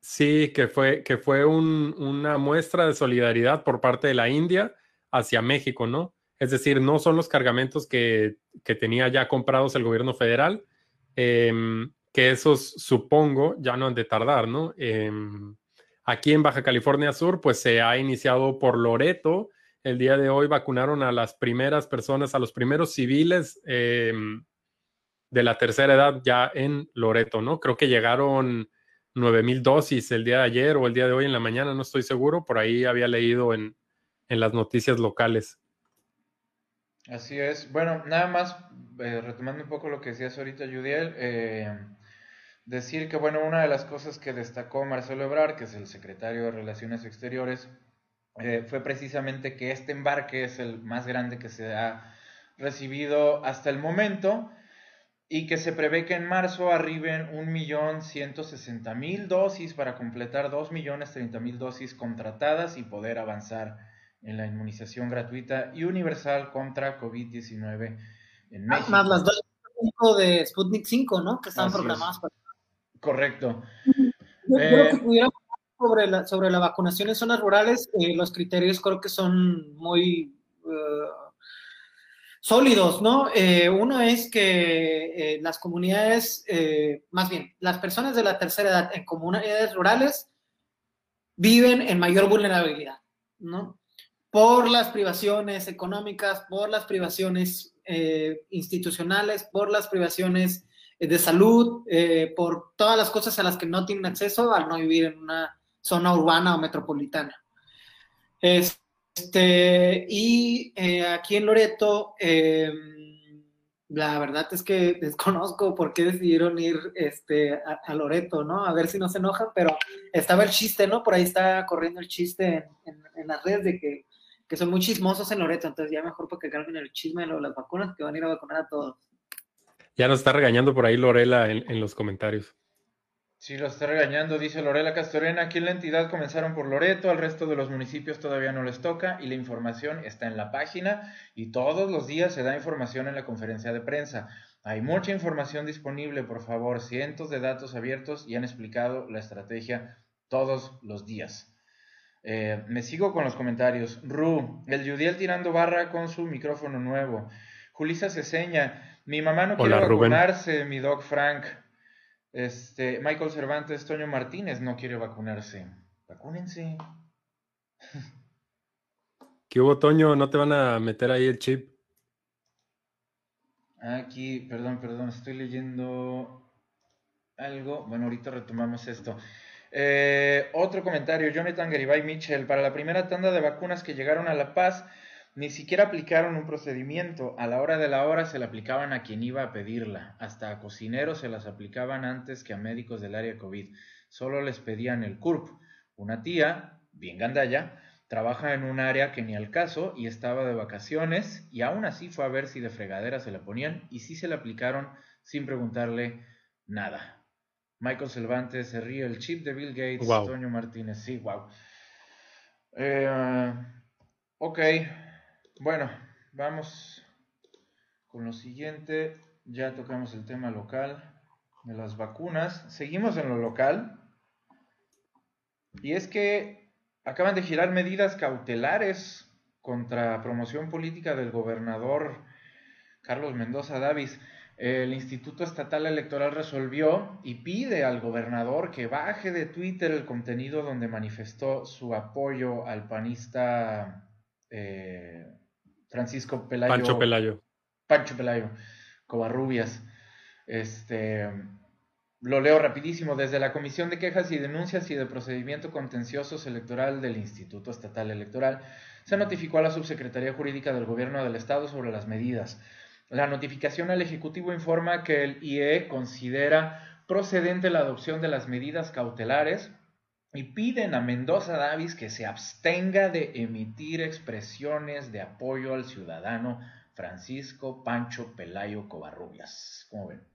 Sí. que fue, que fue una muestra de solidaridad por parte de la India hacia México, ¿no? Es decir, no son los cargamentos que, que tenía ya comprados el gobierno federal, Em, que esos supongo ya no han de tardar, ¿no? Em, aquí en Baja California Sur, pues se ha iniciado por Loreto. El día de hoy vacunaron a las primeras personas, a los primeros civiles em, de la tercera edad ya en Loreto, ¿no? Creo que llegaron 9 mil dosis el día de ayer o el día de hoy en la mañana, no estoy seguro, por ahí había leído en, en las noticias locales. Así es. Bueno, nada más, eh, retomando un poco lo que decías ahorita, Judiel, eh, decir que, bueno, una de las cosas que destacó Marcelo Ebrard, que es el secretario de Relaciones Exteriores, eh, fue precisamente que este embarque es el más grande que se ha recibido hasta el momento y que se prevé que en marzo arriben 1.160.000 dosis para completar 2.030.000 dosis contratadas y poder avanzar en la inmunización gratuita y universal contra COVID-19 en México. Más las dos de Sputnik 5, ¿no? Que están programadas para... Correcto. Yo creo que eh, pudiéramos sobre la, sobre la vacunación en zonas rurales, eh, los criterios creo que son muy eh, sólidos, ¿no? uno es que las comunidades, más bien, las personas de la tercera edad en comunidades rurales viven en mayor vulnerabilidad, ¿no? Por las privaciones económicas, por las privaciones eh, institucionales, por las privaciones eh, de salud, eh, por todas las cosas a las que no tienen acceso al no vivir en una zona urbana o metropolitana. Este, y aquí en Loreto, em, la verdad es que desconozco por qué decidieron ir este, a, Loreto, ¿no? A ver si no se enojan, pero estaba el chiste, ¿no? Por ahí está corriendo el chiste en, en las redes de que que son muy chismosos en Loreto, entonces ya mejor porque carguen el chisme de las vacunas que van a ir a vacunar a todos. Ya nos está regañando por ahí Lorela en, los comentarios. Sí, lo está regañando, dice Lorela Castorena. Aquí en la entidad comenzaron por Loreto, al resto de los municipios todavía no les toca y la información está en la página y todos los días se da información en la conferencia de prensa. Hay mucha información disponible, por favor, cientos de datos abiertos y han explicado la estrategia todos los días. Eh, me sigo con los comentarios. Ru, el Judiel tirando barra con su micrófono nuevo. Julisa Ceseña, mi mamá no quiere vacunarse, mi doc Frank. Este, Michael Cervantes, Toño Martínez no quiere vacunarse. Vacúnense. ¿Qué hubo, Toño? ¿No te van a meter ahí el chip? Aquí, perdón, perdón, estoy leyendo algo. Bueno, ahorita retomamos esto. Eh, otro comentario, Jonathan Garibay Mitchell, para la primera tanda de vacunas que llegaron a La Paz, ni siquiera aplicaron un procedimiento, a la hora de la hora se la aplicaban a quien iba a pedirla, hasta a cocineros se las aplicaban antes que a médicos del área COVID, solo les pedían el CURP. Una tía, bien gandalla, trabaja en un área que ni al caso y estaba de vacaciones y aún así fue a ver si de fregadera se la ponían y sí se la aplicaron sin preguntarle nada. Michael Cervantes se ríe, el chip de Bill Gates, Antonio Martínez, sí, wow. Eh, ok, bueno, vamos con lo siguiente. Ya tocamos el tema local de las vacunas. Seguimos en lo local. Y es que acaban de girar medidas cautelares contra promoción política del gobernador Carlos Mendoza Davis el Instituto Estatal Electoral resolvió y pide al gobernador que baje de Twitter el contenido donde manifestó su apoyo al panista eh, Francisco Pelayo. Pancho Pelayo. Pancho Pelayo, Covarrubias. Este, lo leo rapidísimo. Desde la Comisión de Quejas y Denuncias y de Procedimiento Contenciosos Electoral del Instituto Estatal Electoral, se notificó a la Subsecretaría Jurídica del Gobierno del Estado sobre las medidas la notificación al Ejecutivo informa que el IE considera procedente la adopción de las medidas cautelares y piden a Mendoza Davis que se abstenga de emitir expresiones de apoyo al ciudadano Francisco Pancho Pelayo Covarrubias. ¿Cómo ven?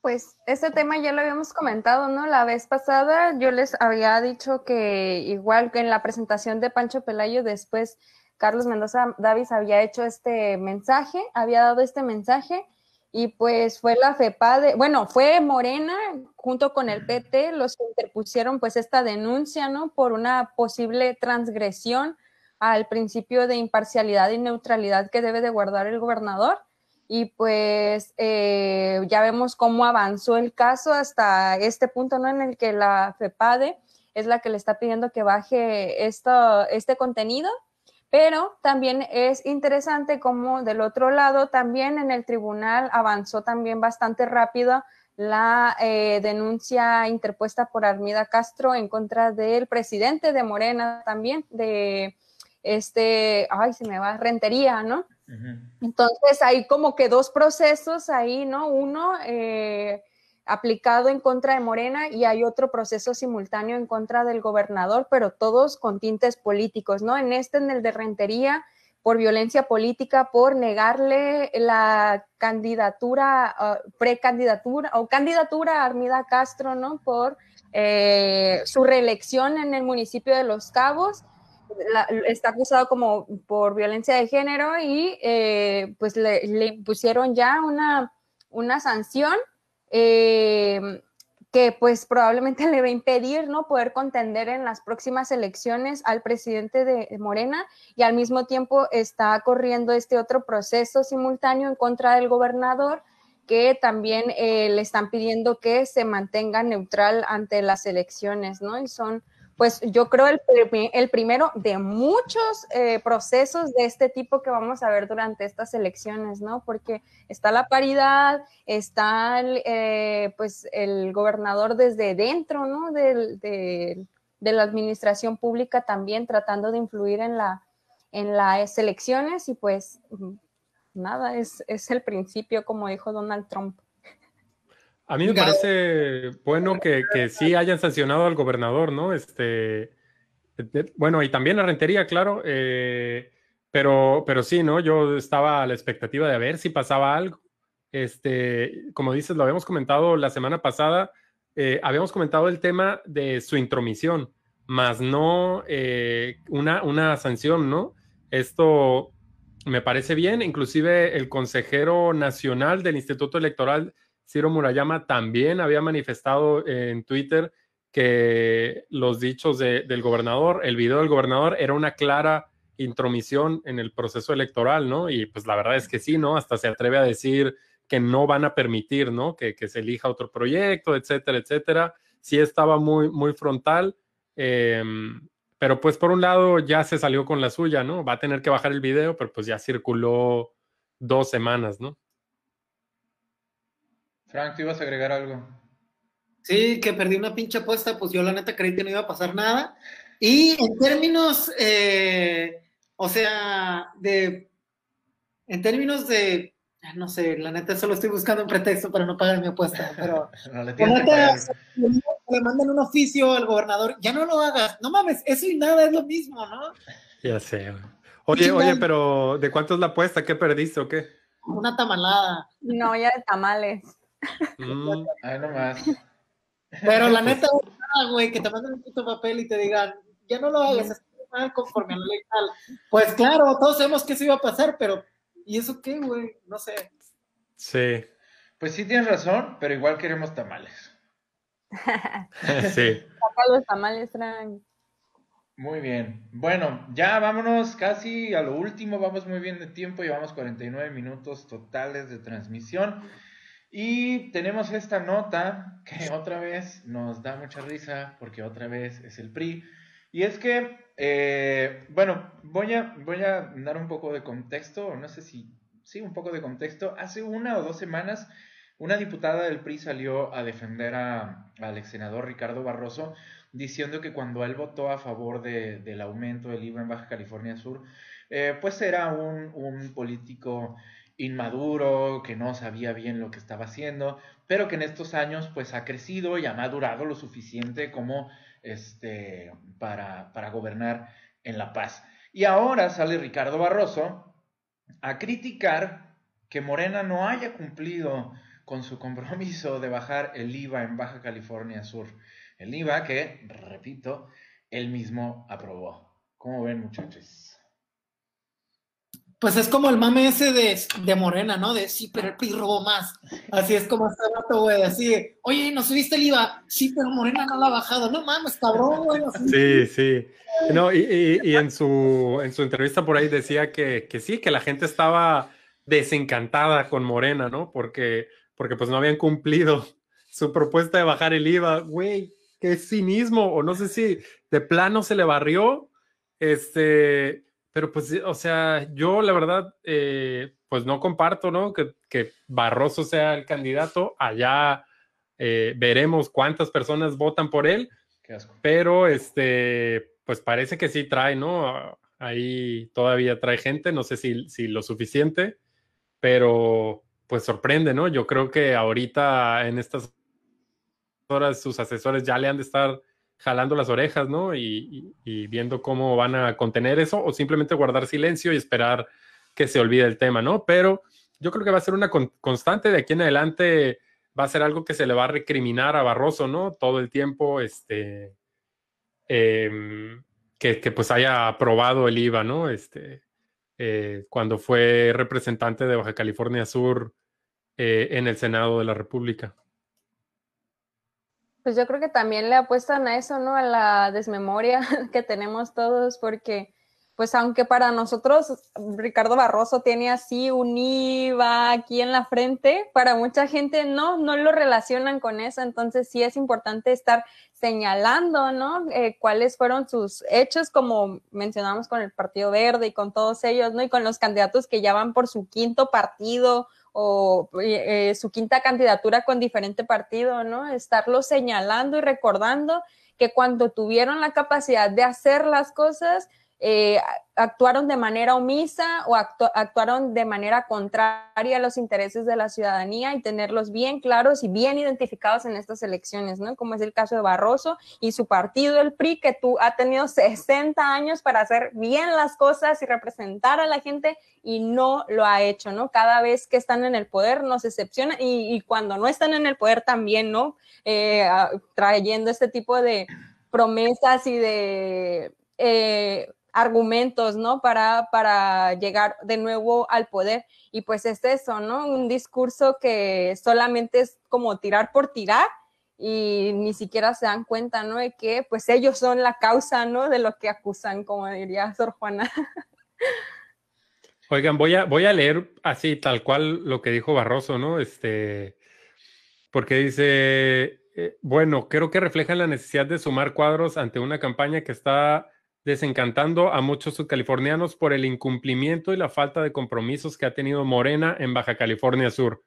Pues este tema ya lo habíamos comentado, ¿no? La vez pasada yo les había dicho que igual que en la presentación de Pancho Pelayo después Carlos Mendoza Davis había hecho este mensaje, había dado este mensaje y pues fue la FEPADE, bueno, fue Morena junto con el PT los que interpusieron pues esta denuncia, ¿no? Por una posible transgresión al principio de imparcialidad y neutralidad que debe de guardar el gobernador. Y pues eh, ya vemos cómo avanzó el caso hasta este punto, ¿no? En el que la FEPADE es la que le está pidiendo que baje esto, este contenido Pero también es interesante como del otro lado, también en el tribunal avanzó también bastante rápido la eh, denuncia interpuesta por Armida Castro en contra del presidente de Morena también, de este, ay, se me va, Rentería, ¿no? Entonces hay como que dos procesos ahí, ¿no? Uno eh, aplicado en contra de Morena y hay otro proceso simultáneo en contra del gobernador, pero todos con tintes políticos, ¿no? En este, en el de Rentería, por violencia política, por negarle la candidatura, uh, precandidatura o candidatura a Armida Castro, ¿no? Por eh, su reelección en el municipio de Los Cabos. está acusado como por violencia de género y eh, pues le, le, pusieron ya una, una sanción eh, que pues probablemente le va a impedir no poder contender en las próximas elecciones al presidente de Morena y al mismo tiempo está corriendo este otro proceso simultáneo en contra del gobernador que también eh, le están pidiendo que se mantenga neutral ante las elecciones, ¿no? Y son pues yo creo el, el primero de muchos eh, procesos de este tipo que vamos a ver durante estas elecciones, ¿no? Porque está la paridad, está el, eh, pues el gobernador desde dentro, ¿no? De, de, de, la administración pública también tratando de influir en, la, en las elecciones y pues nada, es, es el principio, como dijo Donald Trump. A mí me parece bueno que, que, sí hayan sancionado al gobernador, ¿no? Este, bueno, y también a Rentería, claro, eh, pero, pero sí, ¿no? Yo estaba a la expectativa de ver si pasaba algo. Este, como dices, lo habíamos comentado la semana pasada, eh, habíamos comentado el tema de su intromisión, más no eh, una, una sanción, ¿no? Esto me parece bien, inclusive el consejero nacional del Instituto Electoral Ciro Murayama también había manifestado en Twitter que los dichos del gobernador, el video del gobernador era una clara intromisión en el proceso electoral, ¿no? Y pues la verdad es que sí, ¿no? Hasta se atreve a decir que no van a permitir, ¿no? Que, se elija otro proyecto, etcétera, etcétera. Sí estaba muy, muy frontal, em, pero pues por un lado ya se salió con la suya, ¿no? Va a tener que bajar el video, pero pues ya circuló dos semanas, ¿no? Frank, ¿tú ibas a agregar algo? Sí, que perdí una pinche apuesta, pues yo la neta creí que no iba a pasar nada. Y en términos, eh, o sea, de, en términos de, no sé, la neta solo estoy buscando un pretexto para no pagar mi apuesta, pero no, le, neta, le mandan un oficio al gobernador, ya no lo hagas, no mames, eso y nada es lo mismo, ¿no? Ya sé. Oye, oye, pero ¿de cuánto es la apuesta? ¿Qué perdiste o qué? Una tamalada. No, ya de tamales. Mm, ay, no más. Pero la neta, güey, que te manden un puto papel y te digan, ya no lo hagas, está mal conforme a la ley tal. Pues claro, todos sabemos que eso iba a pasar, pero ¿y eso qué, güey? No sé. Sí. Pues sí tienes razón, pero igual queremos tamales. sí. Los tamales, Frank. Muy bien. Bueno, ya vámonos casi a lo último. Vamos muy bien de tiempo. Llevamos 49 minutos totales de transmisión. Y tenemos esta nota que otra vez nos da mucha risa porque otra vez es el PRI. Y es que, eh, bueno, voy a, voy a dar un poco de contexto, no sé si, sí, un poco de contexto. Hace una o dos semanas, una diputada del PRI salió a defender al ex senador Ricardo Barroso, diciendo que cuando él votó a favor de, del aumento del IVA en Baja California Sur, eh, pues era un, un político inmaduro, que no sabía bien lo que estaba haciendo, pero que en estos años pues ha crecido y ha madurado lo suficiente como este, para, para gobernar en La Paz. Y ahora sale Ricardo Barroso a criticar que Morena no haya cumplido con su compromiso de bajar el IVA en Baja California Sur. El IVA que, repito, él mismo aprobó. ¿Cómo ven muchachos? Pues es como el mame ese de, de Morena, ¿no? De sí, pero el PRI robó más. Así es como este rato, güey. Así oye, ¿no subiste el IVA? Sí, pero Morena no lo ha bajado. No mames, cabrón, güey. Sí, sí. No, y, y, en, su, en su entrevista por ahí decía que, que, sí, que la gente estaba desencantada con Morena, ¿no? Porque, porque pues no habían cumplido su propuesta de bajar el IVA. Güey, qué cinismo. O no sé si de plano se le barrió. Este pero pues, o sea, yo la verdad, eh, pues no comparto, ¿no? Que, que, Barroso sea el candidato. Allá eh, veremos cuántas personas votan por él. Pero, este, pues parece que sí trae, ¿no? Ahí todavía trae gente, no sé si, si lo suficiente, pero pues sorprende, ¿no? Yo creo que ahorita en estas horas sus asesores ya le han de estar jalando las orejas, ¿no? Y, viendo cómo van a contener eso o simplemente guardar silencio y esperar que se olvide el tema, ¿no? Pero yo creo que va a ser una constante de aquí en adelante, va a ser algo que se le va a recriminar a Barroso, ¿no? Todo el tiempo, este, em, que, pues haya aprobado el IVA, ¿no? Este, eh, cuando fue representante de Baja California Sur eh, en el Senado de la República. Pues yo creo que también le apuestan a eso, ¿no? A la desmemoria que tenemos todos, porque pues aunque para nosotros Ricardo Barroso tiene así un IVA aquí en la frente, para mucha gente no, no lo relacionan con eso, entonces sí es importante estar señalando, ¿no? Eh, cuáles fueron sus hechos, como mencionamos con el Partido Verde y con todos ellos, ¿no? Y con los candidatos que ya van por su quinto partido o eh, su quinta candidatura con diferente partido, ¿no? Estarlo señalando y recordando que cuando tuvieron la capacidad de hacer las cosas, eh, actuaron de manera omisa o actuaron de manera contraria a los intereses de la ciudadanía y tenerlos bien claros y bien identificados en estas elecciones, ¿no? Como es el caso de Barroso y su partido, el PRI, que tú ha tenido 60 años para hacer bien las cosas y representar a la gente y no lo ha hecho, ¿no? Cada vez que están en el poder nos excepciona y, cuando no están en el poder también, ¿no? Eh, trayendo este tipo de promesas y de... Eh, argumentos, ¿no? Para, para llegar de nuevo al poder. Y pues es eso, ¿no? Un discurso que solamente es como tirar por tirar y ni siquiera se dan cuenta, ¿no? De que pues ellos son la causa, ¿no? De lo que acusan, como diría Sor Juana. Oigan, voy a, voy a leer así, tal cual lo que dijo Barroso, ¿no? Este, porque dice, eh, bueno, creo que refleja la necesidad de sumar cuadros ante una campaña que está desencantando a muchos subcalifornianos por el incumplimiento y la falta de compromisos que ha tenido Morena en Baja California Sur.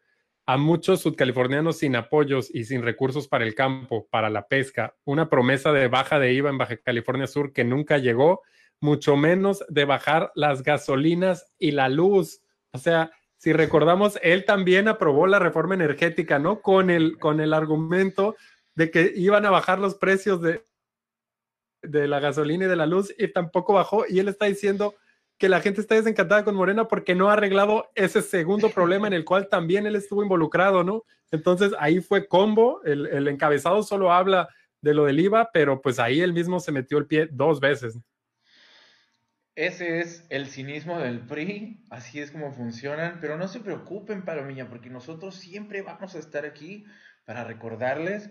A muchos subcalifornianos sin apoyos y sin recursos para el campo, para la pesca, una promesa de baja de IVA en Baja California Sur que nunca llegó, mucho menos de bajar las gasolinas y la luz. O sea, si recordamos, él también aprobó la reforma energética, ¿no? Con el, con el argumento de que iban a bajar los precios de, de la gasolina y de la luz y tampoco bajó. Y él está diciendo que la gente está desencantada con Morena porque no ha arreglado ese segundo problema en el cual también él estuvo involucrado, ¿no? Entonces ahí fue combo, el, el encabezado solo habla de lo del IVA, pero pues ahí él mismo se metió el pie dos veces. Ese es el cinismo del PRI, así es como funcionan, pero no se preocupen, Palomilla, porque nosotros siempre vamos a estar aquí para recordarles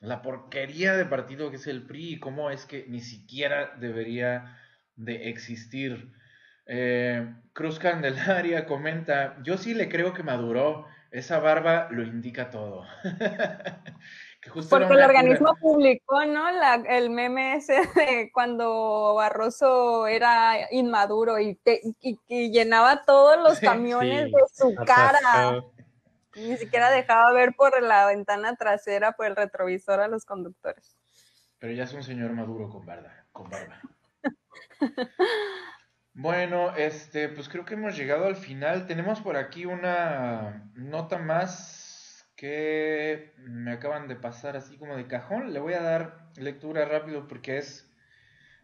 la porquería de partido que es el PRI y cómo es que ni siquiera debería de existir. Eh, Cruz Candelaria comenta, yo sí le creo que maduró, esa barba lo indica todo. Porque el organismo publicó, ¿no? el meme ese de cuando Barroso era inmaduro y, llenaba todos los camiones de su cara. Ni siquiera dejaba ver por la ventana trasera, por el retrovisor a los conductores. Pero ya es un señor maduro con barba. Con barba. bueno, este, pues creo que hemos llegado al final. Tenemos por aquí una nota más que me acaban de pasar así como de cajón. Le voy a dar lectura rápido porque es,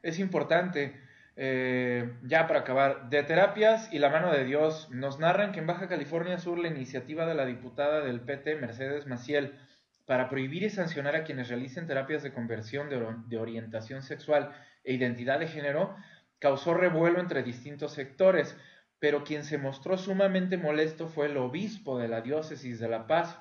es importante. Eh, ya para acabar, de terapias y la mano de Dios, nos narran que en Baja California Sur la iniciativa de la diputada del PT, Mercedes Maciel, para prohibir y sancionar a quienes realicen terapias de conversión de, orientación sexual e identidad de género, causó revuelo entre distintos sectores, pero quien se mostró sumamente molesto fue el obispo de la diócesis de La Paz,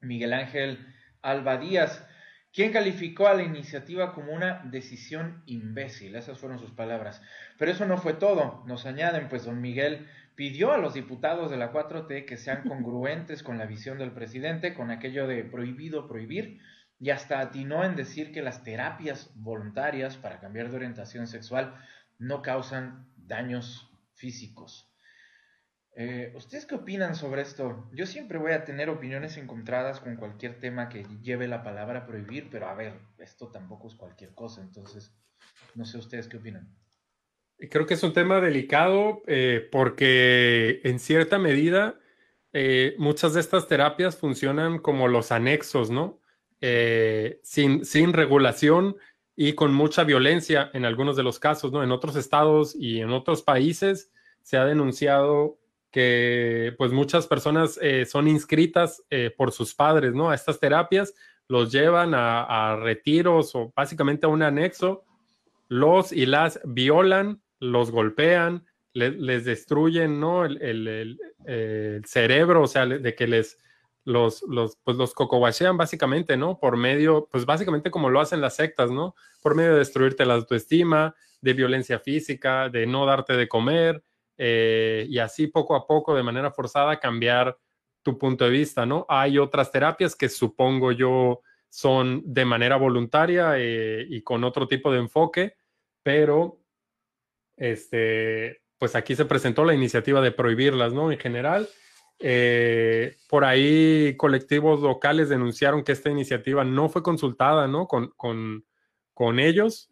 Miguel Ángel Alba Díaz, quien calificó a la iniciativa como una decisión imbécil, esas fueron sus palabras. Pero eso no fue todo, nos añaden, pues don Miguel pidió a los diputados de la 4T que sean congruentes con la visión del presidente, con aquello de prohibido prohibir, y hasta atinó en decir que las terapias voluntarias para cambiar de orientación sexual no causan daños físicos. Eh, ¿Ustedes qué opinan sobre esto? Yo siempre voy a tener opiniones encontradas con cualquier tema que lleve la palabra prohibir, pero a ver, esto tampoco es cualquier cosa, entonces no sé ustedes qué opinan. Creo que es un tema delicado eh, porque en cierta medida eh, muchas de estas terapias funcionan como los anexos, ¿no? sin, sin regulación y con mucha violencia en algunos de los casos, ¿no? En otros estados y en otros países se ha denunciado que pues muchas personas eh, son inscritas eh, por sus padres, ¿no? A estas terapias, los llevan a, retiros o básicamente a un anexo, los y las violan, los golpean, les destruyen, ¿no? El, cerebro, o sea, de que les los, los, pues los básicamente, ¿no? Por medio, pues básicamente como lo hacen las sectas, ¿no? Por medio de destruirte la autoestima, de violencia física, de no darte de comer, eh, y así poco a poco, de manera forzada, cambiar tu punto de vista, ¿no? Hay otras terapias que supongo yo son de manera voluntaria eh, y con otro tipo de enfoque, pero este, pues aquí se presentó la iniciativa de prohibirlas, ¿no? En general, eh, por ahí colectivos locales denunciaron que esta iniciativa no fue consultada, ¿no? Con, con, con ellos.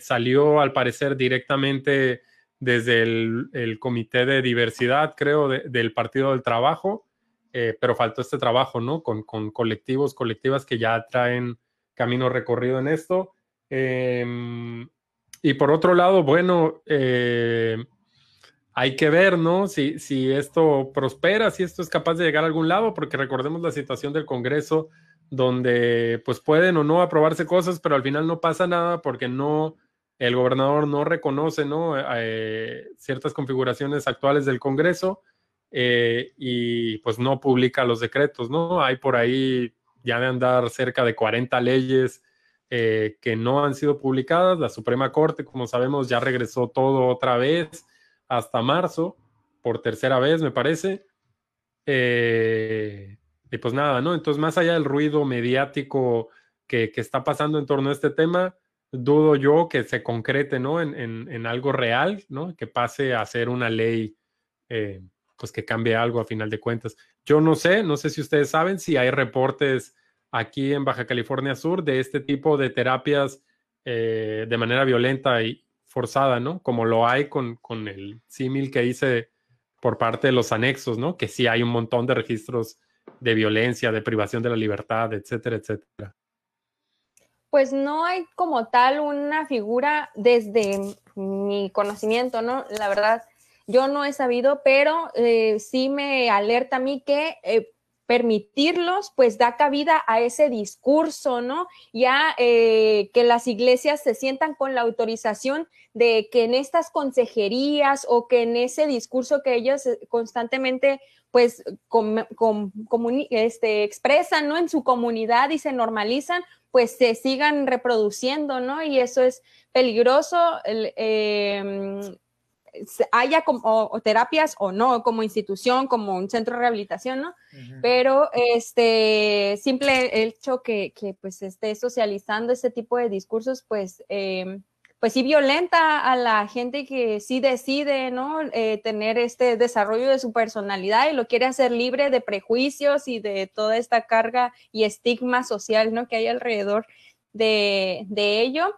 salió al parecer directamente desde el, Comité de Diversidad, creo, del Partido del Trabajo, eh, pero faltó este trabajo, ¿no? Con, colectivos, colectivas que ya traen camino recorrido en esto. Em, y por otro lado, bueno, eh, hay que ver, ¿no? Si, si esto prospera, si esto es capaz de llegar a algún lado, porque recordemos la situación del Congreso, donde pues pueden o no aprobarse cosas, pero al final no pasa nada porque no el gobernador no reconoce ¿no? Eh, ciertas configuraciones actuales del Congreso eh, y pues no publica los decretos, ¿no? Hay por ahí ya de andar cerca de 40 leyes eh, que no han sido publicadas. La Suprema Corte, como sabemos, ya regresó todo otra vez hasta marzo, por tercera vez, me parece. y pues nada, ¿no? Entonces, más allá del ruido mediático que, que está pasando en torno a este tema, dudo yo que se concrete, ¿no? En, algo real, ¿no? Que pase a ser una ley, eh, pues que cambie algo a final de cuentas. Yo no sé, no sé si ustedes saben si hay reportes aquí en Baja California Sur de este tipo de terapias eh, de manera violenta y forzada, ¿no? Como lo hay con, con el símil que hice por parte de los anexos, ¿no? Que sí hay un montón de registros de violencia, de privación de la libertad, etcétera, etcétera pues no hay como tal una figura desde mi conocimiento, ¿no? La verdad, yo no he sabido, pero eh, sí me alerta a mí que eh, permitirlos, pues da cabida a ese discurso, ¿no? Ya eh, que las iglesias se sientan con la autorización de que en estas consejerías o que en ese discurso que ellos constantemente pues este, expresan, ¿no? En su comunidad y se normalizan, pues se sigan reproduciendo, ¿no? Y eso es peligroso, em, haya como terapias o no, como institución, como un centro de rehabilitación, ¿no? Pero este simple hecho que, que, pues esté socializando ese tipo de discursos, pues eh, pues sí violenta a la gente que sí decide, ¿no? Eh, tener este desarrollo de su personalidad y lo quiere hacer libre de prejuicios y de toda esta carga y estigma social, ¿no? Que hay alrededor de, ello,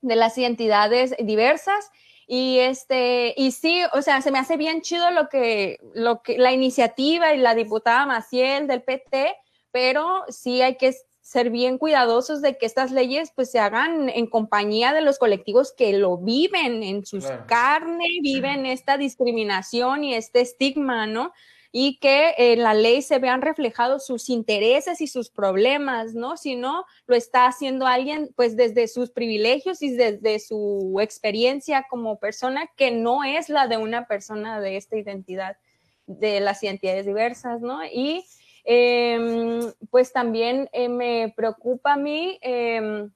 de las identidades diversas. Y este, y sí, o sea, se me hace bien chido lo que, lo que, la iniciativa y la diputada Maciel del PT, pero sí hay que ser bien cuidadosos de que estas leyes pues se hagan en compañía de los colectivos que lo viven en sus carne, viven esta discriminación y este estigma, ¿no? Y que en la ley se vean reflejados sus intereses y sus problemas, ¿no? Si no, lo está haciendo alguien pues desde sus privilegios y desde su experiencia como persona que no es la de una persona de esta identidad, de las identidades diversas, ¿no? Y Em, pues también eh, me preocupa a mí, eh,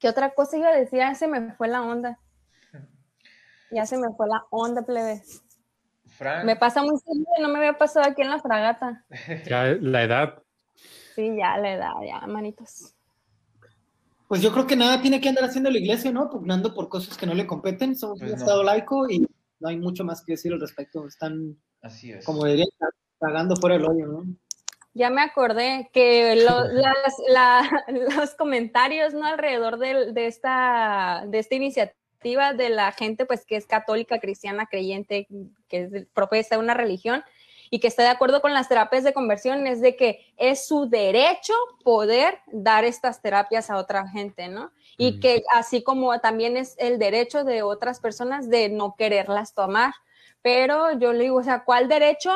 ¿qué otra cosa iba a decir? Ya se me fue la onda. Ya se me fue la onda, Me pasa muy seguido, no me había pasado aquí en la fragata. Ya la edad. Sí, ya la edad, ya, manitos. Pues yo creo que nada tiene que andar haciendo la iglesia, ¿no? Pugnando por cosas que no le competen. Somos Pues un no. estado laico y no hay mucho más que decir al respecto. Están, Así es. como diría, pagando fuera el hoyo, ¿no? Ya me acordé que lo- las- la- los comentarios ¿no? alrededor de, de esta, de esta iniciativa de la gente pues que es católica, cristiana, creyente, que es- profesa una religión y que está de acuerdo con las terapias de conversión es de que es su derecho poder dar estas terapias a otra gente, ¿no? Y Mm. que así como también es el derecho de otras personas de no quererlas tomar. Pero yo le digo, o sea, ¿cuál derecho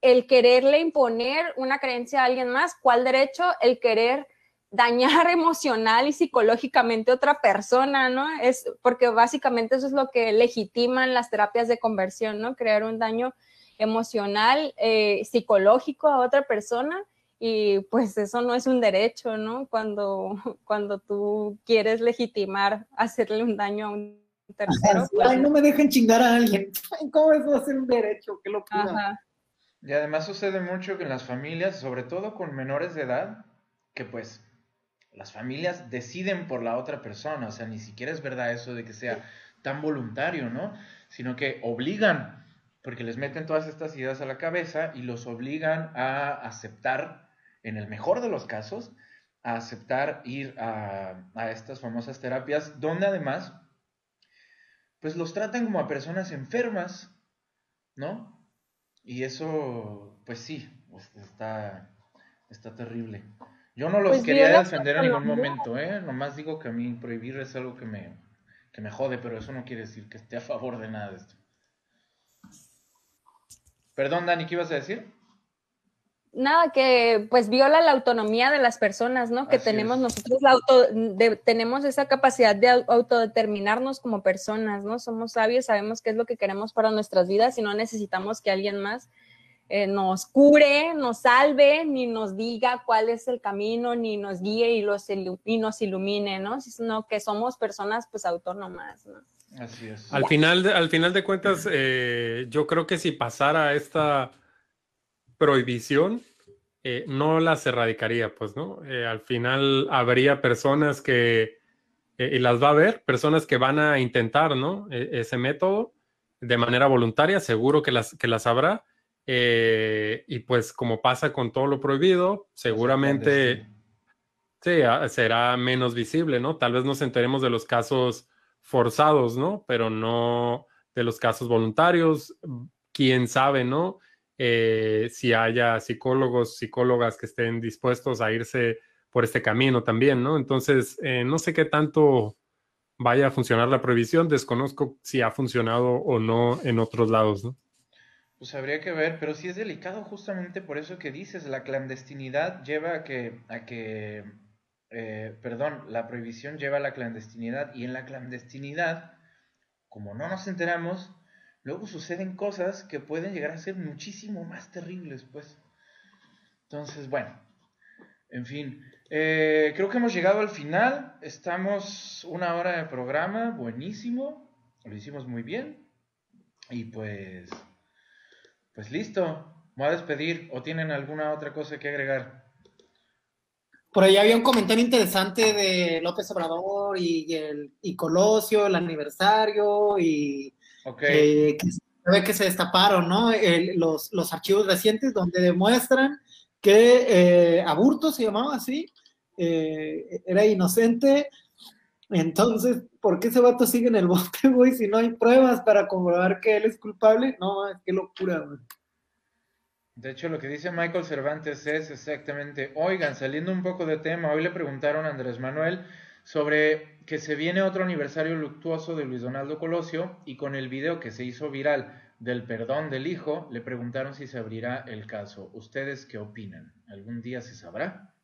el quererle imponer una creencia a alguien más, cuál derecho el querer dañar emocional y psicológicamente a otra persona, ¿no? Es porque básicamente eso es lo que legitiman las terapias de conversión, ¿no? Crear un daño emocional, eh, psicológico a otra persona y pues eso no es un derecho, ¿no? Cuando, cuando tú quieres legitimar hacerle un daño a un tercero. Así, pues, Ay, no me dejen chingar a alguien. Ay, ¿Cómo eso va a ser un derecho? Qué locura. ajá. Y además sucede mucho que en las familias, sobre todo con menores de edad, que pues las familias deciden por la otra persona, o sea, ni siquiera es verdad eso de que sea tan voluntario, ¿no? Sino que obligan, porque les meten todas estas ideas a la cabeza y los obligan a aceptar, en el mejor de los casos, a aceptar ir a, a estas famosas terapias, donde además, pues los tratan como a personas enfermas, ¿no? Y eso, pues sí, está, está terrible. Yo no los Pues quería viola defender en ningún momento, ¿eh? Nomás digo que a mí prohibir es algo que me, que me jode, pero eso no quiere decir que esté a favor de nada de esto. Perdón, Dani, ¿qué ibas a decir? Nada, que pues viola la autonomía de las personas, ¿no? Que tenemos es. nosotros la auto, de- tenemos esa capacidad de au- autodeterminarnos como personas, ¿no? Somos sabios, sabemos qué es lo que queremos para nuestras vidas y no necesitamos que alguien más eh, nos cure, nos salve, ni nos diga cuál es el camino, ni nos guíe y, los ilu- y nos ilumine, ¿no? Sino que somos personas pues autónomas, ¿no? Así es. Al final, de- al final de cuentas, eh, yo creo que si pasara esta prohibición, eh, no las erradicaría, pues, ¿no? Eh, al final habría personas que, eh, y las va a haber, personas que van a intentar, ¿no? E- ese método de manera voluntaria, seguro que las, que las habrá. Eh, y pues como pasa con todo lo prohibido, seguramente... Sí, ah, será menos visible, ¿no? Tal vez nos enteremos de los casos forzados, ¿no? Pero no de los casos voluntarios. Quién sabe, ¿no? Eh, si haya psicólogos, psicólogas que estén dispuestos a irse por este camino también, ¿no? Entonces, eh, no sé qué tanto vaya a funcionar la prohibición. Desconozco si ha funcionado o no en otros lados, ¿no? Pues habría que ver, pero sí es delicado justamente por eso que dices, la clandestinidad lleva a que, a que eh, perdón, la prohibición lleva a la clandestinidad y en la clandestinidad, como no nos enteramos, luego suceden cosas que pueden llegar a ser muchísimo más terribles, pues. Entonces, bueno, en fin, eh, creo que hemos llegado al final, estamos una hora de programa, buenísimo, lo hicimos muy bien y pues... Pues listo, me voy a despedir. ¿O tienen alguna otra cosa que agregar? Por ahí había un comentario interesante de López Obrador y, el, y Colosio, el aniversario, y Ok. eh, que se ve que se destaparon, ¿no? El- los, los archivos recientes donde demuestran que eh, Aburto se llamaba así, eh, era inocente. Entonces, ¿por qué ese vato sigue en el bote, güey? Si no hay pruebas para comprobar que él es culpable. No, qué locura, güey. De hecho, lo que dice Michael Cervantes es exactamente, oigan, saliendo un poco de tema, hoy le preguntaron a Andrés Manuel sobre que se viene otro aniversario luctuoso de Luis Donaldo Colosio y con el video que se hizo viral del perdón del hijo, le preguntaron si se abrirá el caso. ¿Ustedes qué opinan? ¿Algún día se sabrá?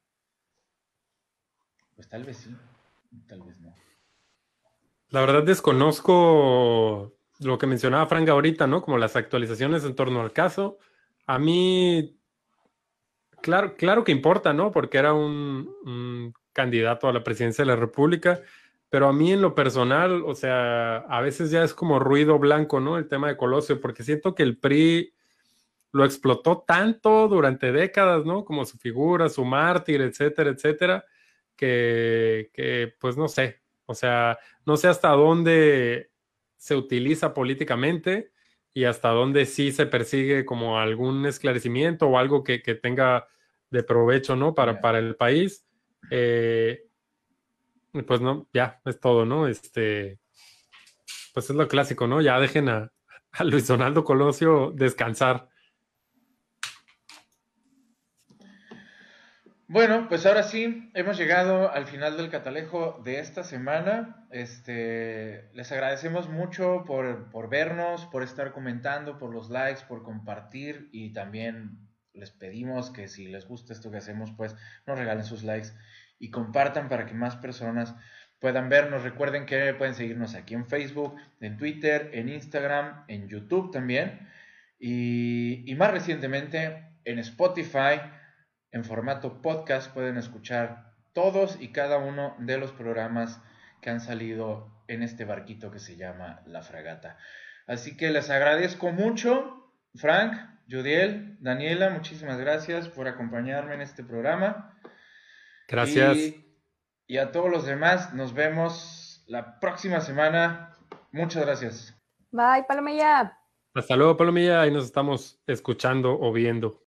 Pues tal vez sí, tal vez no. La verdad desconozco lo que mencionaba Frank ahorita, ¿no? Como las actualizaciones en torno al caso. A mí, claro, claro que importa, ¿no? Porque era un, un candidato a la presidencia de la República, pero a mí en lo personal, o sea, a veces ya es como ruido blanco, ¿no? El tema de Colosio, porque siento que el PRI lo explotó tanto durante décadas, ¿no? Como su figura, su mártir, etcétera, etcétera, que, que, pues no sé, o sea, no sé hasta dónde se utiliza políticamente y hasta dónde sí se persigue como algún esclarecimiento o algo que, que tenga de provecho, ¿no? Para, para el país. Eh, pues no, ya, es todo, ¿no? Este, pues es lo clásico, ¿no? Ya dejen a, a Luis Donaldo Colosio descansar. Bueno, pues ahora sí, hemos llegado al final del catalejo de esta semana. Este, les agradecemos mucho por, por vernos, por estar comentando, por los likes, por compartir y también les pedimos que si les gusta esto que hacemos, pues nos regalen sus likes y compartan para que más personas puedan vernos. Recuerden que pueden seguirnos aquí en Facebook, en Twitter, en Instagram, en YouTube también y, y más recientemente en Spotify en formato podcast pueden escuchar todos y cada uno de los programas que han salido en este barquito que se llama La Fragata. Así que les agradezco mucho, Frank, Judiel, Daniela, muchísimas gracias por acompañarme en este programa. Gracias. Y, y a todos los demás, nos vemos la próxima semana. Muchas gracias. Bye, Palomilla. Hasta luego, Palomilla, y nos estamos escuchando o viendo.